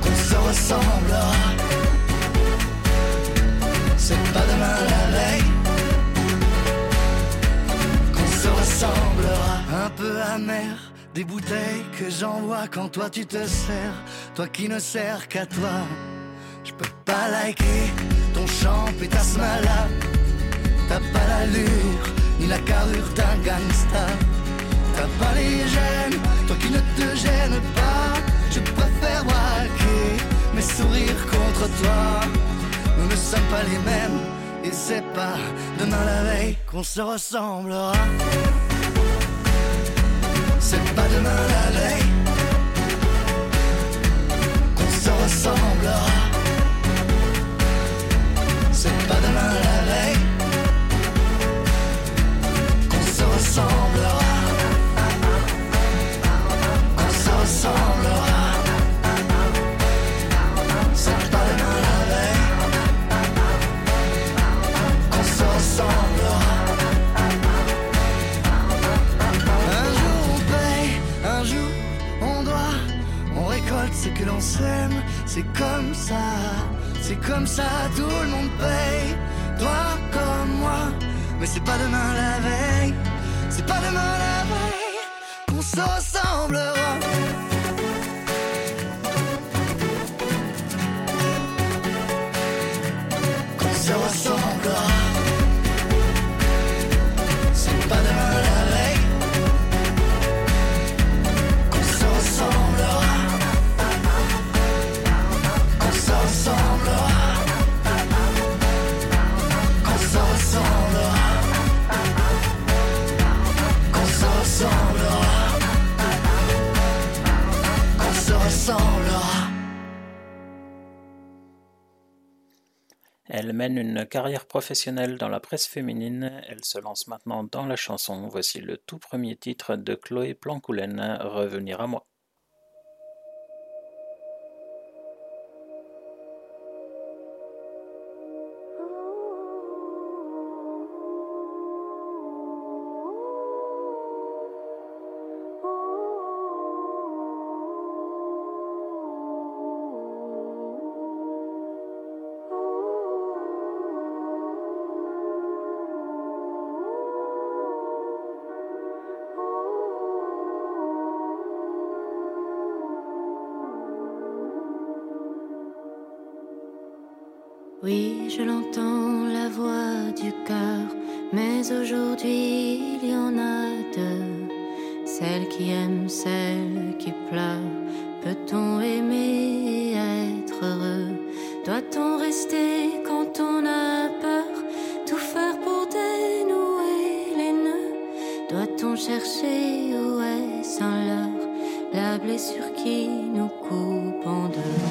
qu'on se ressemblera. C'est pas demain la veille qu'on se ressemblera. Un peu amer, des bouteilles que j'envoie quand toi tu te sers, toi qui ne sers qu'à toi. Je peux pas liker ton champ et ta smala. T'as pas l'allure ni la carrure d'un gangsta. T'as pas les gènes, toi qui ne te gênes pas. Je préfère braquer mes sourires contre toi. Nous ne sommes pas les mêmes, et c'est pas demain la veille qu'on se ressemblera. C'est pas demain la veille qu'on se ressemblera. C'est pas demain la veille C'est comme ça, c'est comme ça, tout le monde paye. Toi comme moi, mais c'est pas demain la veille. C'est pas demain la veille qu'on se. Elle mène une carrière professionnelle dans la presse féminine. Elle se lance maintenant dans la chanson. Voici le tout premier titre de Chloé Plancoulen, Revenir à moi. Celle qui aime, celle qui pleure. Peut-on aimer et être heureux? Doit-on rester quand on a peur? Tout faire pour dénouer les nœuds. Doit-on chercher où est-ce un leurre? La blessure qui nous coupe en deux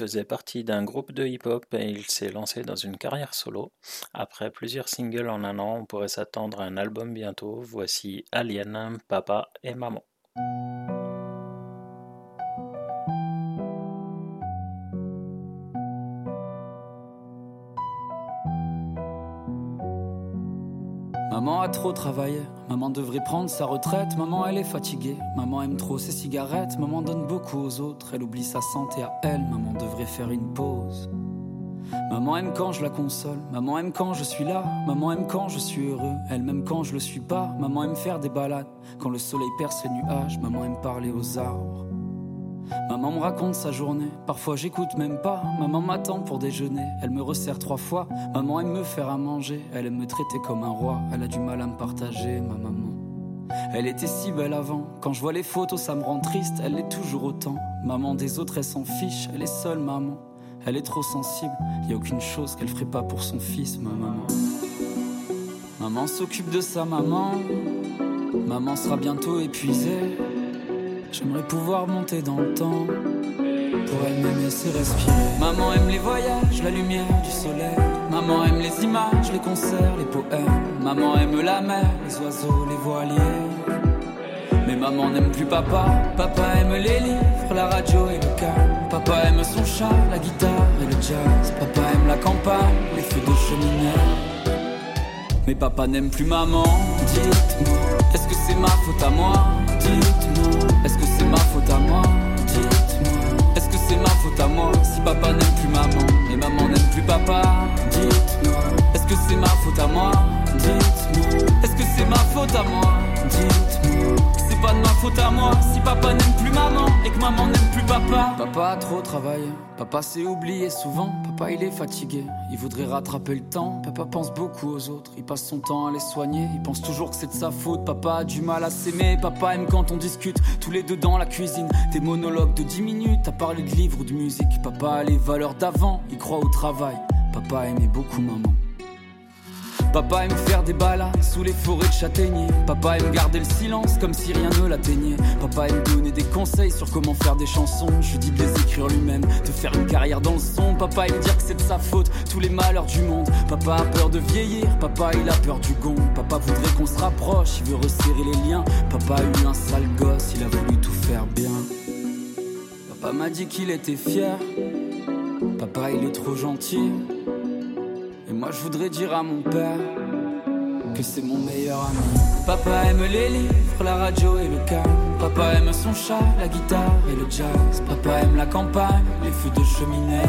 faisait partie d'un groupe de hip-hop et il s'est lancé dans une carrière solo. Après plusieurs singles en un an, on pourrait s'attendre à un album bientôt. Voici Alien, Papa et Maman. Trop travaillé, maman devrait prendre sa retraite, maman elle est fatiguée, maman aime trop ses cigarettes, maman donne beaucoup aux autres, elle oublie sa santé à elle, maman devrait faire une pause. Maman aime quand je la console, maman aime quand je suis là, maman aime quand je suis heureux, elle m'aime quand je le suis pas, maman aime faire des balades, quand le soleil perce les nuages, maman aime parler aux arbres. Maman me raconte sa journée, parfois j'écoute même pas. Maman m'attend pour déjeuner, elle me resserre trois fois. Maman aime me faire à manger, elle aime me traiter comme un roi. Elle a du mal à me partager, ma maman. Elle était si belle avant, quand je vois les photos ça me rend triste, elle l'est toujours autant. Maman des autres elle s'en fiche, elle est seule maman. Elle est trop sensible, y a aucune chose qu'elle ferait pas pour son fils, ma maman. Maman s'occupe de sa maman, maman sera bientôt épuisée. J'aimerais pouvoir monter dans le temps pour elle me laisser respirer. Maman aime les voyages, la lumière du soleil. Maman aime les images, les concerts, les poèmes. Maman aime la mer, les oiseaux, les voiliers. Mais maman n'aime plus papa. Papa aime les livres, la radio et le calme. Papa aime son chat, la guitare et le jazz. Papa aime la campagne, les feux de cheminée. Mais papa n'aime plus maman. Dites-moi, est-ce que c'est ma faute à moi? Est-ce que c'est ma faute à moi est-ce que c'est ma faute à moi Si papa n'aime plus maman et maman n'aime plus papa est-ce que c'est ma faute à moi est-ce que c'est ma faute à moi pas de ma faute à moi. Si papa n'aime plus maman et que maman n'aime plus papa. Papa a trop travaillé, papa s'est oublié souvent. Papa il est fatigué, il voudrait rattraper le temps. Papa pense beaucoup aux autres, il passe son temps à les soigner. Il pense toujours que c'est de sa faute, papa a du mal à s'aimer. Papa aime quand on discute, tous les deux dans la cuisine. Des monologues de 10 minutes à parler de livres ou de musique. Papa a les valeurs d'avant, il croit au travail. Papa aimait beaucoup maman Papa aime faire des balades sous les forêts de châtaigniers. Papa aime garder le silence comme si rien ne l'atteignait. Papa aime donner des conseils sur comment faire des chansons. Je lui dis de les écrire lui-même, de faire une carrière dans le son. Papa aime dire que c'est de sa faute, tous les malheurs du monde. Papa a peur de vieillir, papa il a peur du gong. Papa voudrait qu'on se rapproche, il veut resserrer les liens. Papa a eu un sale gosse, il a voulu tout faire bien. Papa m'a dit qu'il était fier. Papa il est trop gentil. Et moi je voudrais dire à mon père que c'est mon meilleur ami. Papa aime les livres, la radio et le calme. Papa aime son chat, la guitare et le jazz. Papa aime la campagne, les feux de cheminée.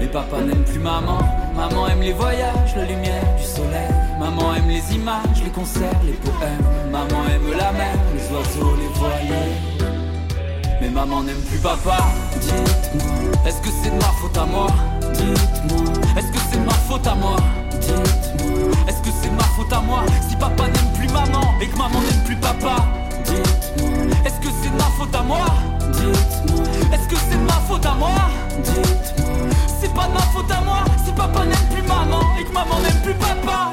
Mais papa n'aime plus maman. Maman aime les voyages, la lumière du soleil. Maman aime les images, les concerts, les poèmes. Maman aime la mer, les oiseaux, les voiliers. Mais maman n'aime plus papa. Dites-moi, est-ce que c'est de ma faute à moi? Dites-moi, est-ce que c'est de ma faute à moi? Dites-moi, est-ce que c'est de ma faute à moi? Si papa n'aime plus maman et que maman n'aime plus papa. Dites-moi, est-ce que c'est de ma faute à moi? Dites-moi, est-ce que c'est de ma faute à moi? Dites-moi, c'est pas de ma faute à moi. Si papa n'aime plus maman et que maman n'aime plus papa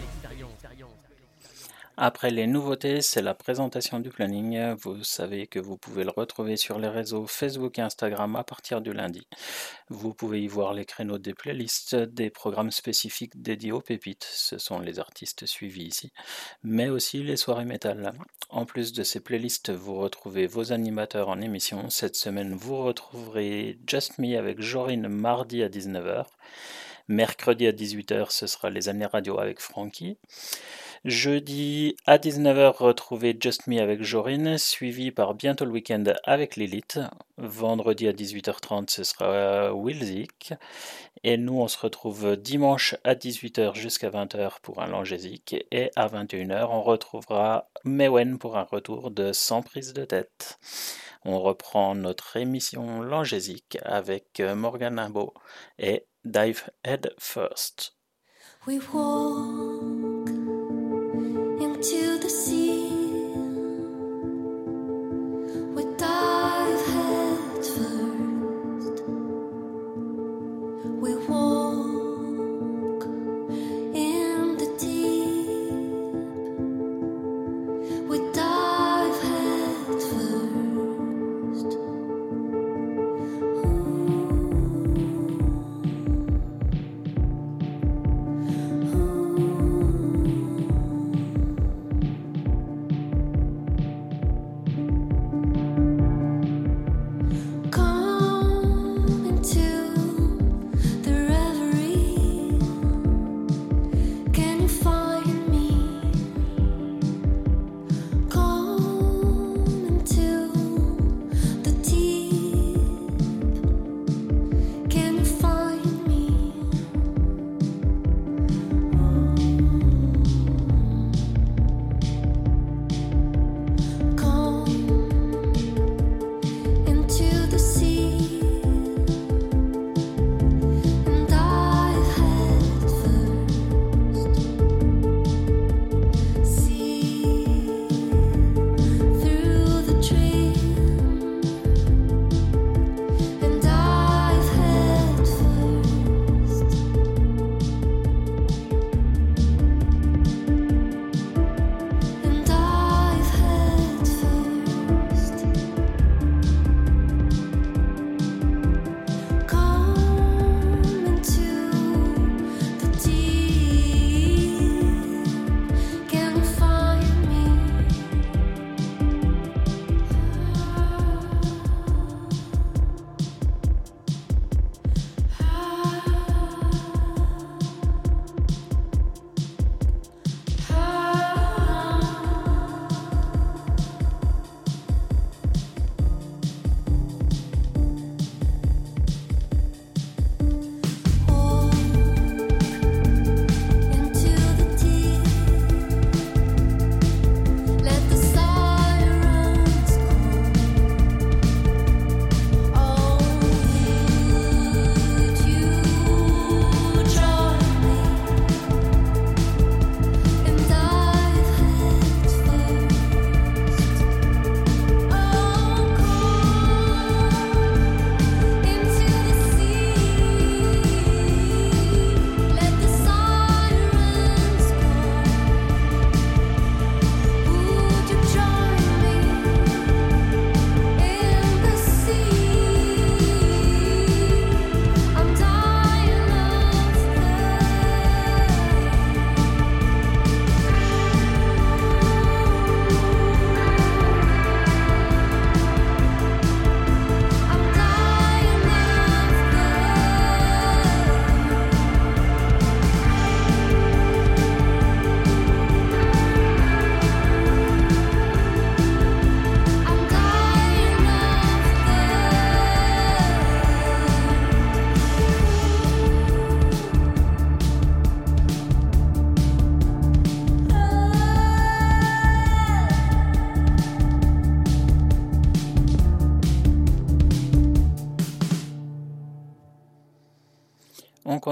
Après les nouveautés, c'est la présentation du planning. Vous savez que vous pouvez le retrouver sur les réseaux Facebook et Instagram à partir du lundi. Vous pouvez y voir les créneaux des playlists, des programmes spécifiques dédiés aux pépites, ce sont les artistes suivis ici, mais aussi les soirées métal. En plus de ces playlists, vous retrouvez vos animateurs en émission. Cette semaine, vous retrouverez Just Me avec Jorine mardi à 19h. Mercredi à 18h, ce sera les années radio avec Frankie. Jeudi à 19h, retrouvez Just Me avec Jorine, suivi par Bientôt le week-end avec Lilith. Vendredi à 18h30, ce sera Wilzik. Et nous, on se retrouve dimanche à 18h jusqu'à 20h pour un Langésique. Et à 21h, on retrouvera Mewen pour un retour de Sans prise de tête. On reprend notre émission Langésique avec Morgan Imbo et Dive Head First. We into the sea.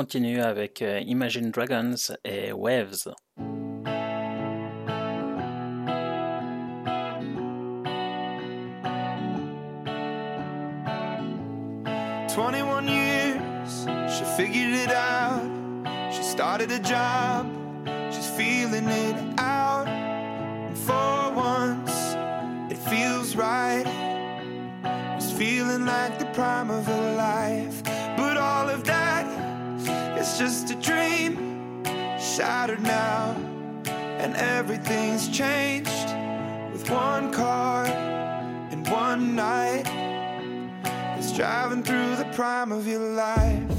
Continue avec euh, Imagine Dragons et Waves. 21 years, she figured it out. She started a job, she's feeling it out. And for once, it feels right. It's feeling like the prime of her life. Is just a dream, shattered now. And everything's changed with one car and one night. It's driving through the prime of your life.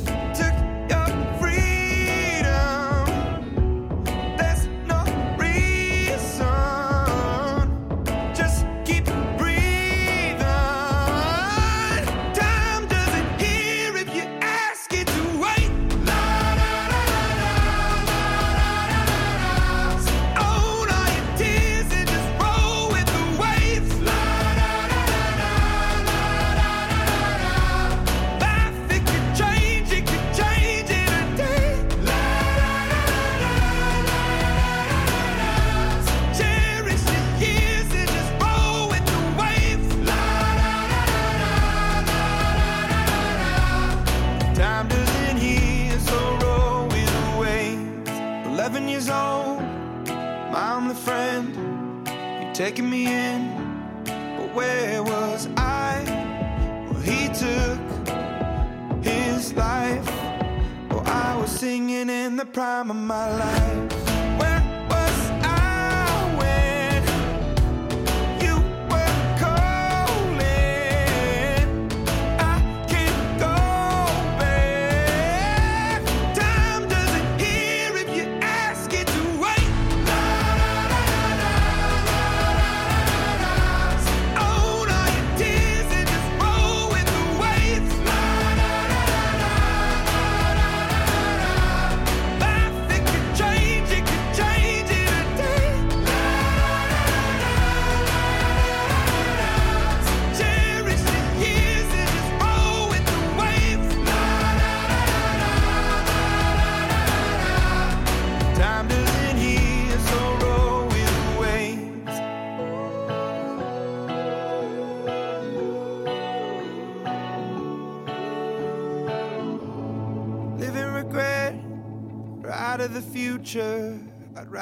Taking me in, but where was I? Well, he took his life. Oh, I was singing in the prime of my life.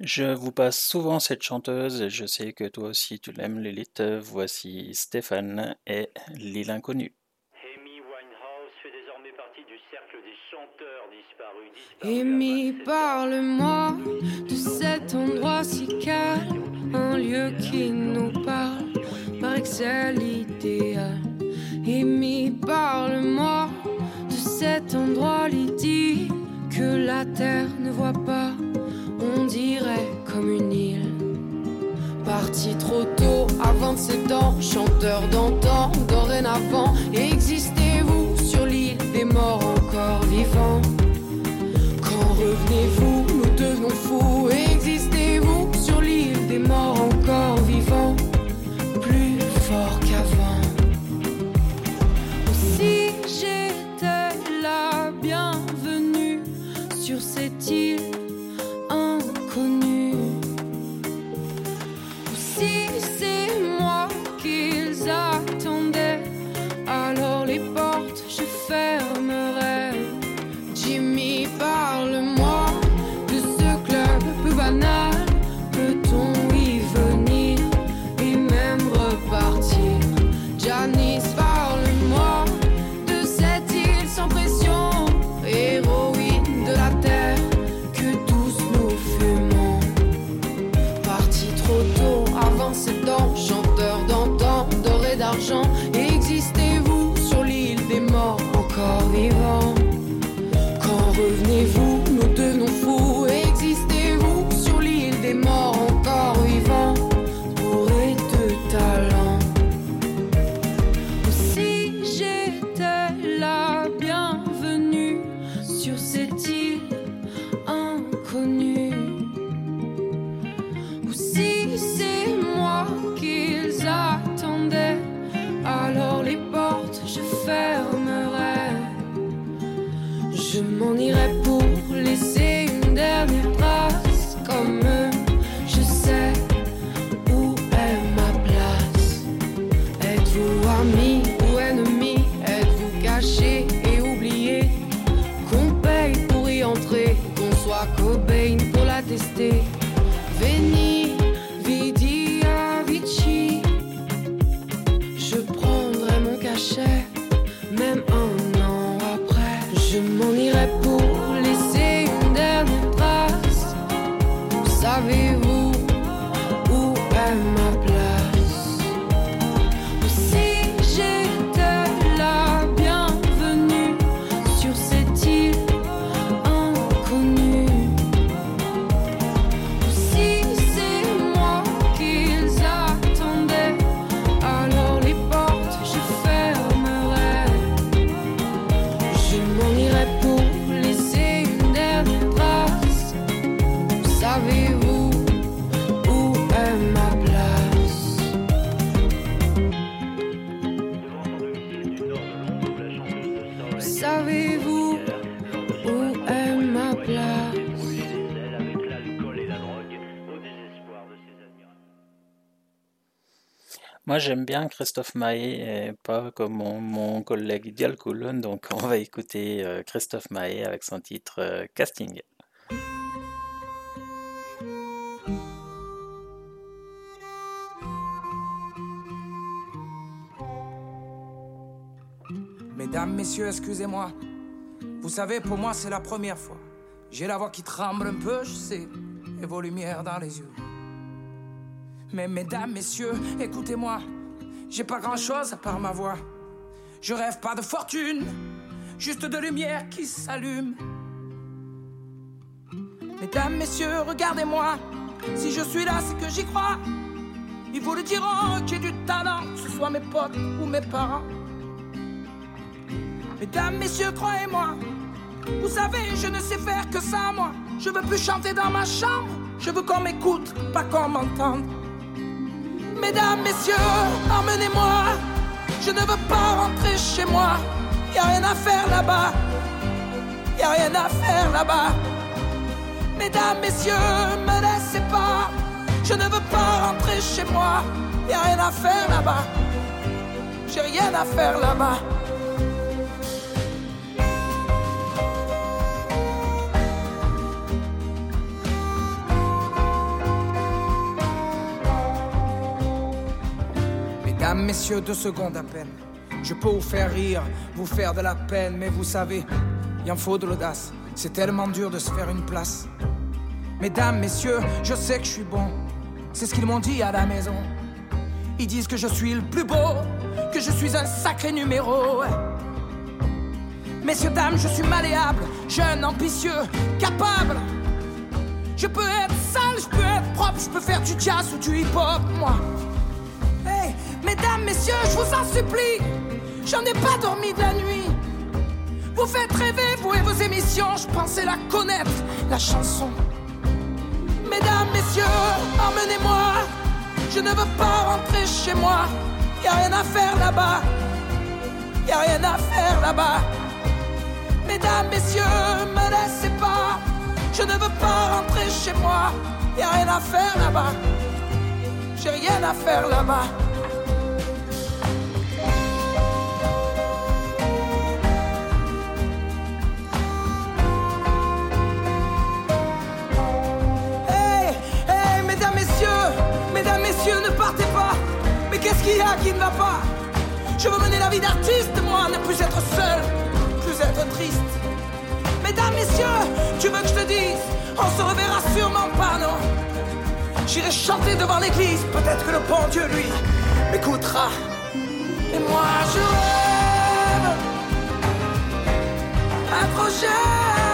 Je vous passe souvent cette chanteuse et je sais que toi aussi tu l'aimes Lilith. Voici Stéphane et l'île inconnue. Amy, parle-moi de cet endroit si calme, un lieu qui nous parle, paraît que c'est l'idéal. Amy, parle-moi de cet endroit lydie que la terre ne voit pas, dirait comme une île. Parti trop tôt, à 27 ans, chanteur d'antan, dorénavant, existez-vous sur l'île des morts encore vivants? Quand revenez-vous, nous devenons fous. Existez-vous Moi, j'aime bien Christophe Maé, et pas comme mon, mon collègue Dial Coulon, donc on va écouter euh, Christophe Maé avec son titre euh, Casting. Mesdames, messieurs, excusez-moi. Vous savez, pour moi, c'est la première fois. J'ai la voix qui tremble un peu, je sais, et vos lumières dans les yeux. Mais mesdames, messieurs, écoutez-moi. J'ai pas grand-chose à part ma voix. Je rêve pas de fortune, juste de lumière qui s'allume. Mesdames, messieurs, regardez-moi. Si je suis là, c'est que j'y crois. Ils vous le diront j'ai du talent, que ce soit mes potes ou mes parents. Mesdames, messieurs, croyez-moi. Vous savez, je ne sais faire que ça, moi. Je veux plus chanter dans ma chambre. Je veux qu'on m'écoute, pas qu'on m'entende. Mesdames, messieurs, emmenez-moi. Je ne veux pas rentrer chez moi. Y a rien à faire là-bas. Y a rien à faire là-bas. Mesdames, messieurs, me laissez pas. Je ne veux pas rentrer chez moi. Y a rien à faire là-bas. J'ai rien à faire là-bas. Mesdames, messieurs, deux secondes à peine. Je peux vous faire rire, vous faire de la peine, mais vous savez, il en faut de l'audace. C'est tellement dur de se faire une place. Mesdames, messieurs, je sais que je suis bon. C'est ce qu'ils m'ont dit à la maison. Ils disent que je suis le plus beau, que je suis un sacré numéro. Messieurs, dames, je suis malléable, jeune, ambitieux, capable. Je peux être sale, je peux être propre, je peux faire du jazz ou du hip-hop, moi. Mesdames, messieurs, je vous en supplie, j'en ai pas dormi de la nuit. Vous faites rêver, vous et vos émissions, je pensais la connaître, la chanson. Mesdames, messieurs, emmenez-moi, je ne veux pas rentrer chez moi. Y a rien à faire là-bas, y a rien à faire là-bas. Mesdames, messieurs, me laissez pas, je ne veux pas rentrer chez moi. Y a rien à faire là-bas, j'ai rien à faire là-bas. Qu'est-ce qu'il y a qui ne va pas? Je veux mener la vie d'artiste, moi, ne plus être seul, plus être triste. Mesdames, messieurs, tu veux que je te dise On se reverra sûrement pas, non? J'irai chanter devant l'église, peut-être que le bon Dieu, lui, m'écoutera. Et moi, je rêve accroché à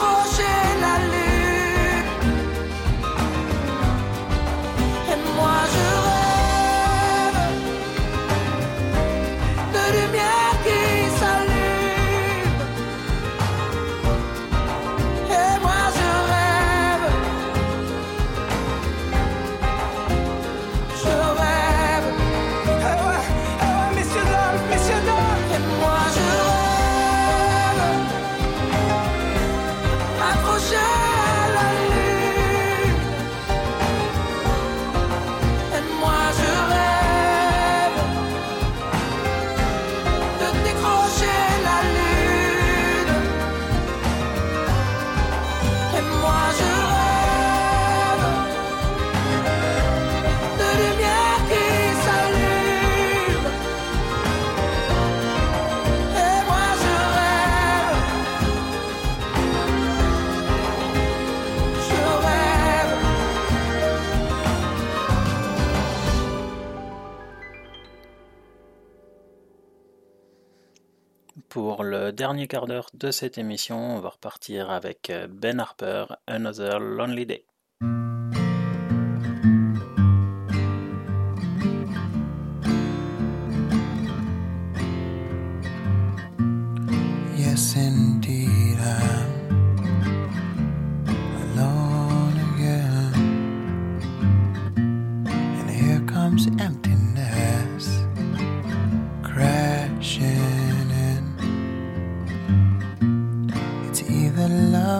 de dernier quart d'heure de cette émission, on va repartir avec euh, Ben Harper, Another Lonely Day.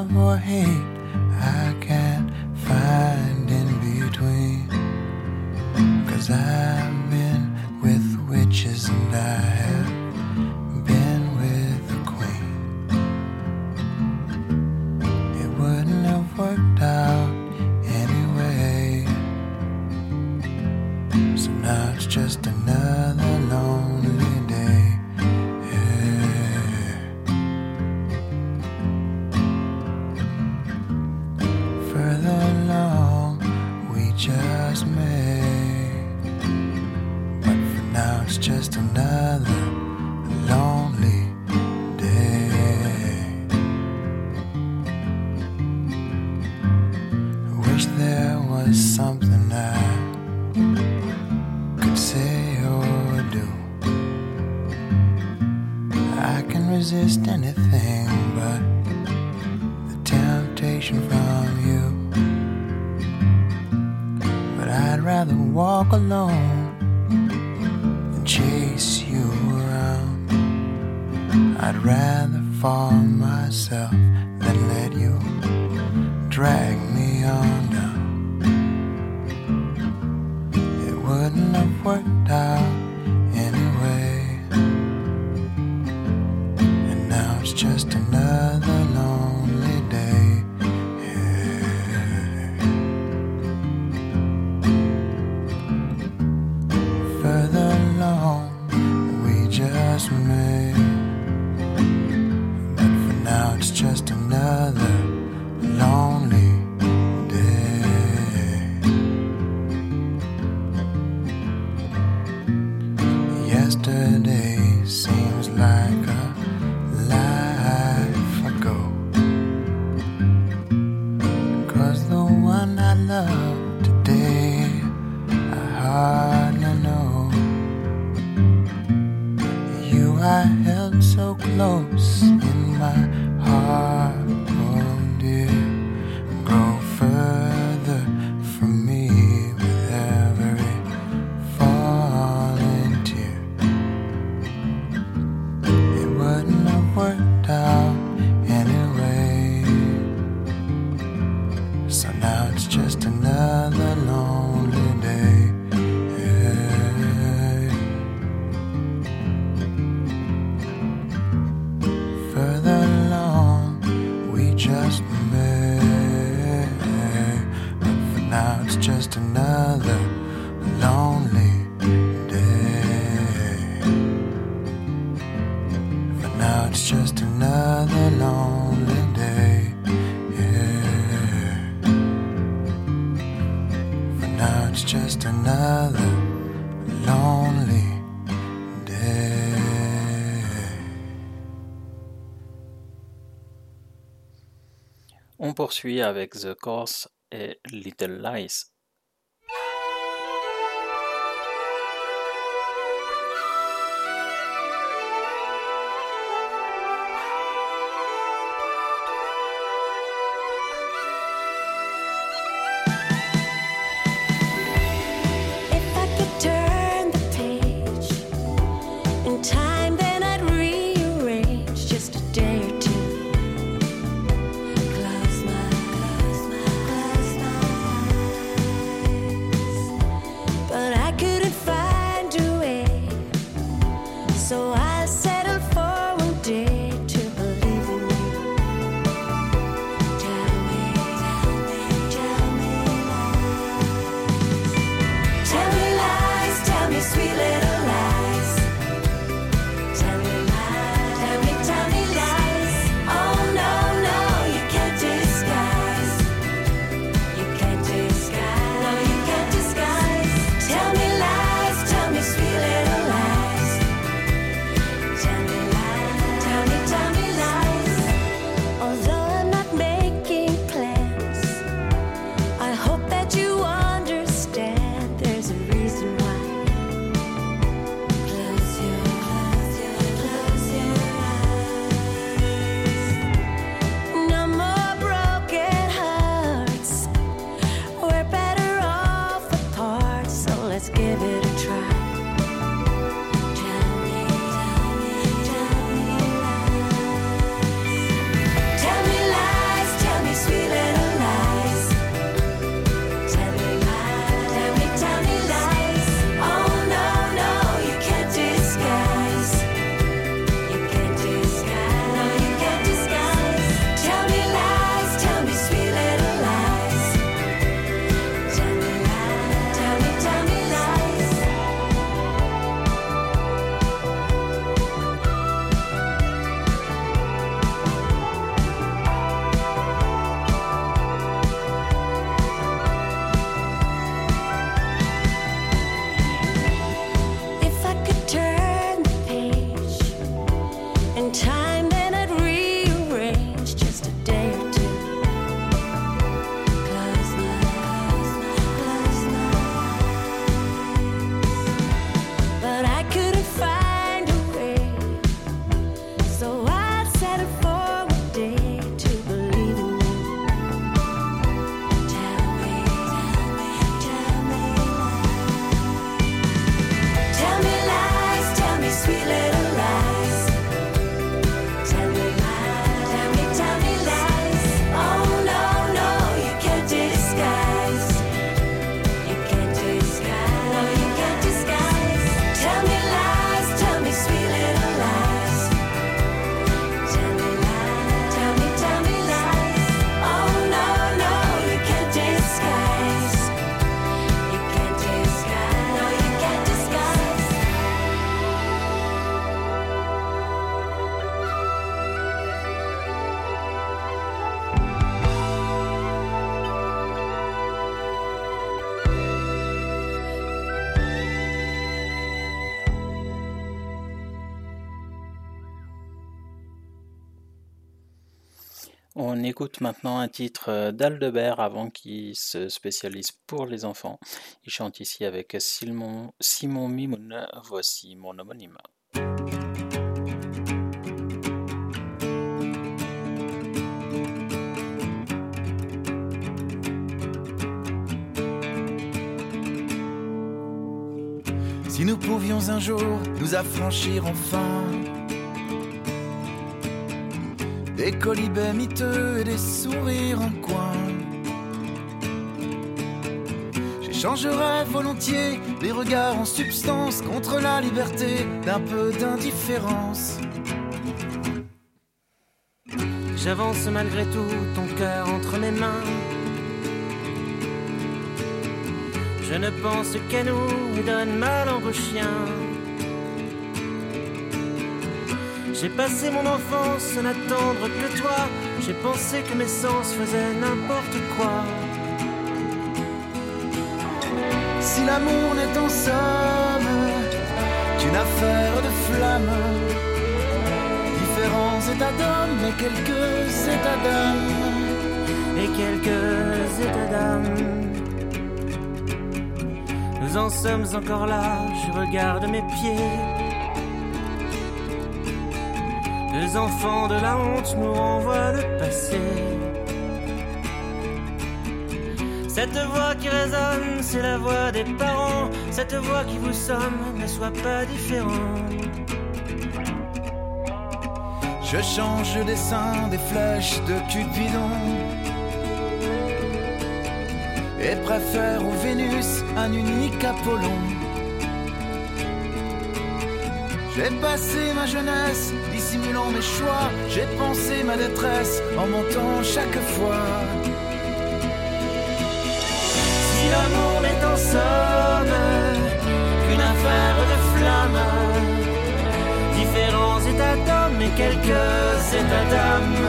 love or hate, I can't find in between. Cause I've been with witches just me. And for now, it's just another. poursuit avec The Course et Little Lies. Écoute maintenant un titre euh, d'Aldebert avant qu'il se spécialise pour les enfants. Il chante ici avec Simon, Simon Mimoun. Voici mon homonyme. Si nous pouvions un jour nous affranchir enfin des colibets miteux et des sourires en coin. J'échangerais volontiers les regards en substance contre la liberté d'un peu d'indifférence. J'avance malgré tout ton cœur entre mes mains. Je ne pense qu'à nous et donne ma langue au chien. J'ai passé mon enfance à n'attendre que toi. J'ai pensé que mes sens faisaient n'importe quoi. Si l'amour n'est en somme qu'une affaire de flamme, différents états d'âme et quelques états d'âme. Et quelques états d'âme. Nous en sommes encore là, je regarde mes pieds. Les enfants de la honte nous renvoient le passé. Cette voix qui résonne, c'est la voix des parents. Cette voix qui vous somme, ne soit pas différent. Je change le dessin des flèches de Cupidon et préfère au Vénus un unique Apollon. J'ai passé ma jeunesse dissimulant mes choix, j'ai pensé ma détresse en montant chaque fois. Si l'amour n'est en somme qu'une affaire de flamme, différents états d'hommes et quelques états d'âme.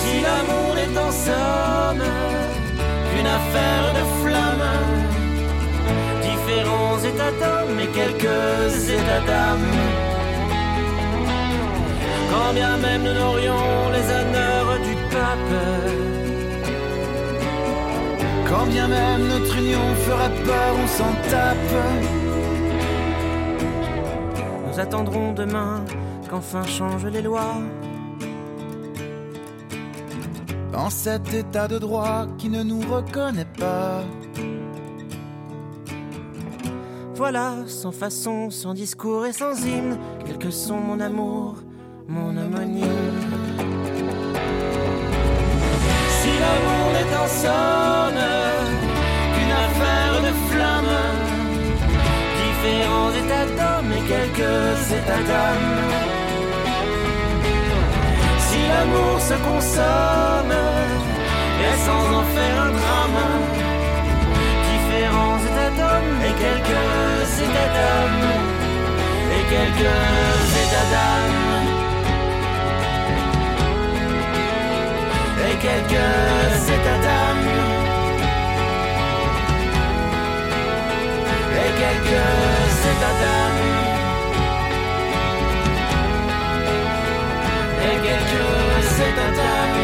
Si l'amour n'est en somme qu'une affaire de flamme, différents états d'hommes et quelques états d'âme. Quand bien même nous n'aurions les honneurs du pape. Quand bien même notre union ferait peur, on s'en tape. Nous attendrons demain qu'enfin changent les lois. Dans cet état de droit qui ne nous reconnaît pas. Voilà, sans façon, sans discours et sans hymne, quel que sont mon amour, mon homonyme. Si l'amour n'est en somme qu'une affaire de flamme, différents états d'hommes et quelques états d'âme. Si l'amour se consomme, et sans en faire un drame, différents états d'hommes et quelques états d'âme, et quelques états d'âme. et quelques états d'âme et quelques états d'âme et quelques états d'âme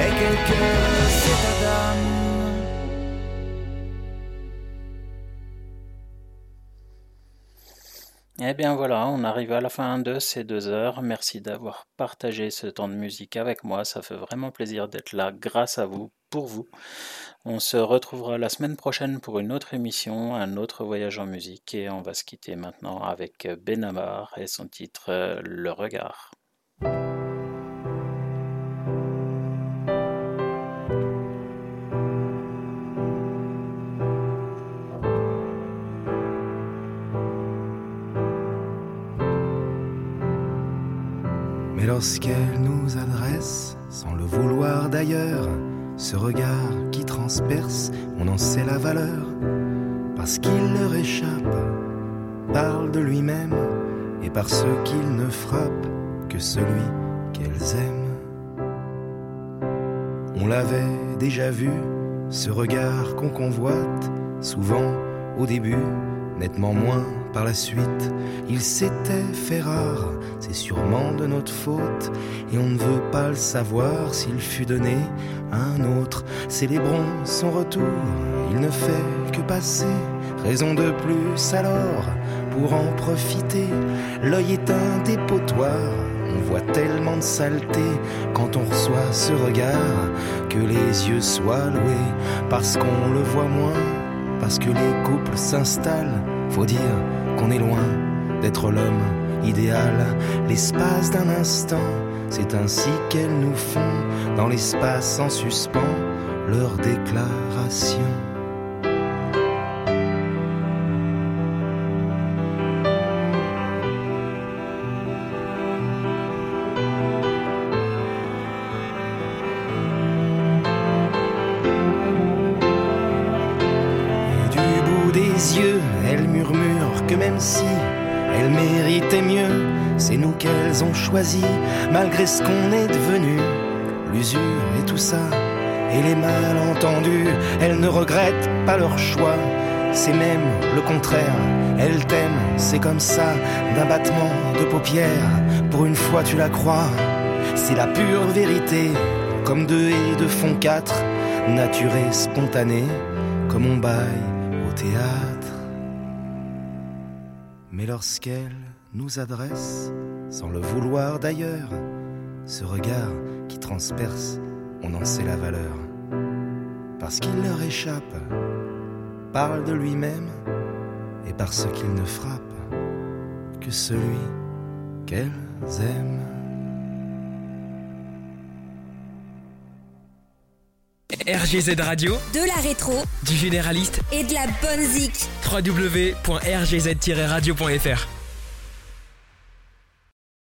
et quelques états d'âme Eh bien voilà, on arrive à la fin de ces deux heures. Merci d'avoir partagé ce temps de musique avec moi. Ça fait vraiment plaisir d'être là grâce à vous, pour vous. On se retrouvera la semaine prochaine pour une autre émission, un autre voyage en musique. Et on va se quitter maintenant avec Benamar et son titre Le regard. Lorsqu'elle nous adresse, sans le vouloir d'ailleurs, ce regard qui transperce, on en sait la valeur, parce qu'il leur échappe, parle de lui-même, et parce qu'il ne frappe que celui qu'elles aiment. On l'avait déjà vu, ce regard qu'on convoite, souvent au début, nettement moins par la suite, il s'était fait rare, c'est sûrement de notre faute, et on ne veut pas le savoir s'il fut donné à un autre. Célébrons son retour, il ne fait que passer, raison de plus alors pour en profiter. L'œil est un dépotoir, on voit tellement de saleté quand on reçoit ce regard que les yeux soient loués parce qu'on le voit moins, parce que les couples s'installent. Faut dire qu'on est loin d'être l'homme idéal, l'espace d'un instant. C'est ainsi qu'elles nous font dans l'espace en suspens leur déclaration. Ont choisi, malgré ce qu'on est devenu, l'usure et tout ça, et les malentendus, elles ne regrettent pas leur choix. C'est même le contraire, elles t'aiment, c'est comme ça, d'un battement de paupières, pour une fois tu la crois, c'est la pure vérité, comme deux et deux font quatre, nature et spontanée, comme on baille au théâtre. Mais lorsqu'elle nous adresse, sans le vouloir d'ailleurs, ce regard qui transperce, on en sait la valeur. Parce qu'il leur échappe, parle de lui-même, et parce qu'il ne frappe que celui qu'elles aiment. RGZ Radio, De la rétro du généraliste, et de la bonne zik. www.rgz-radio.fr.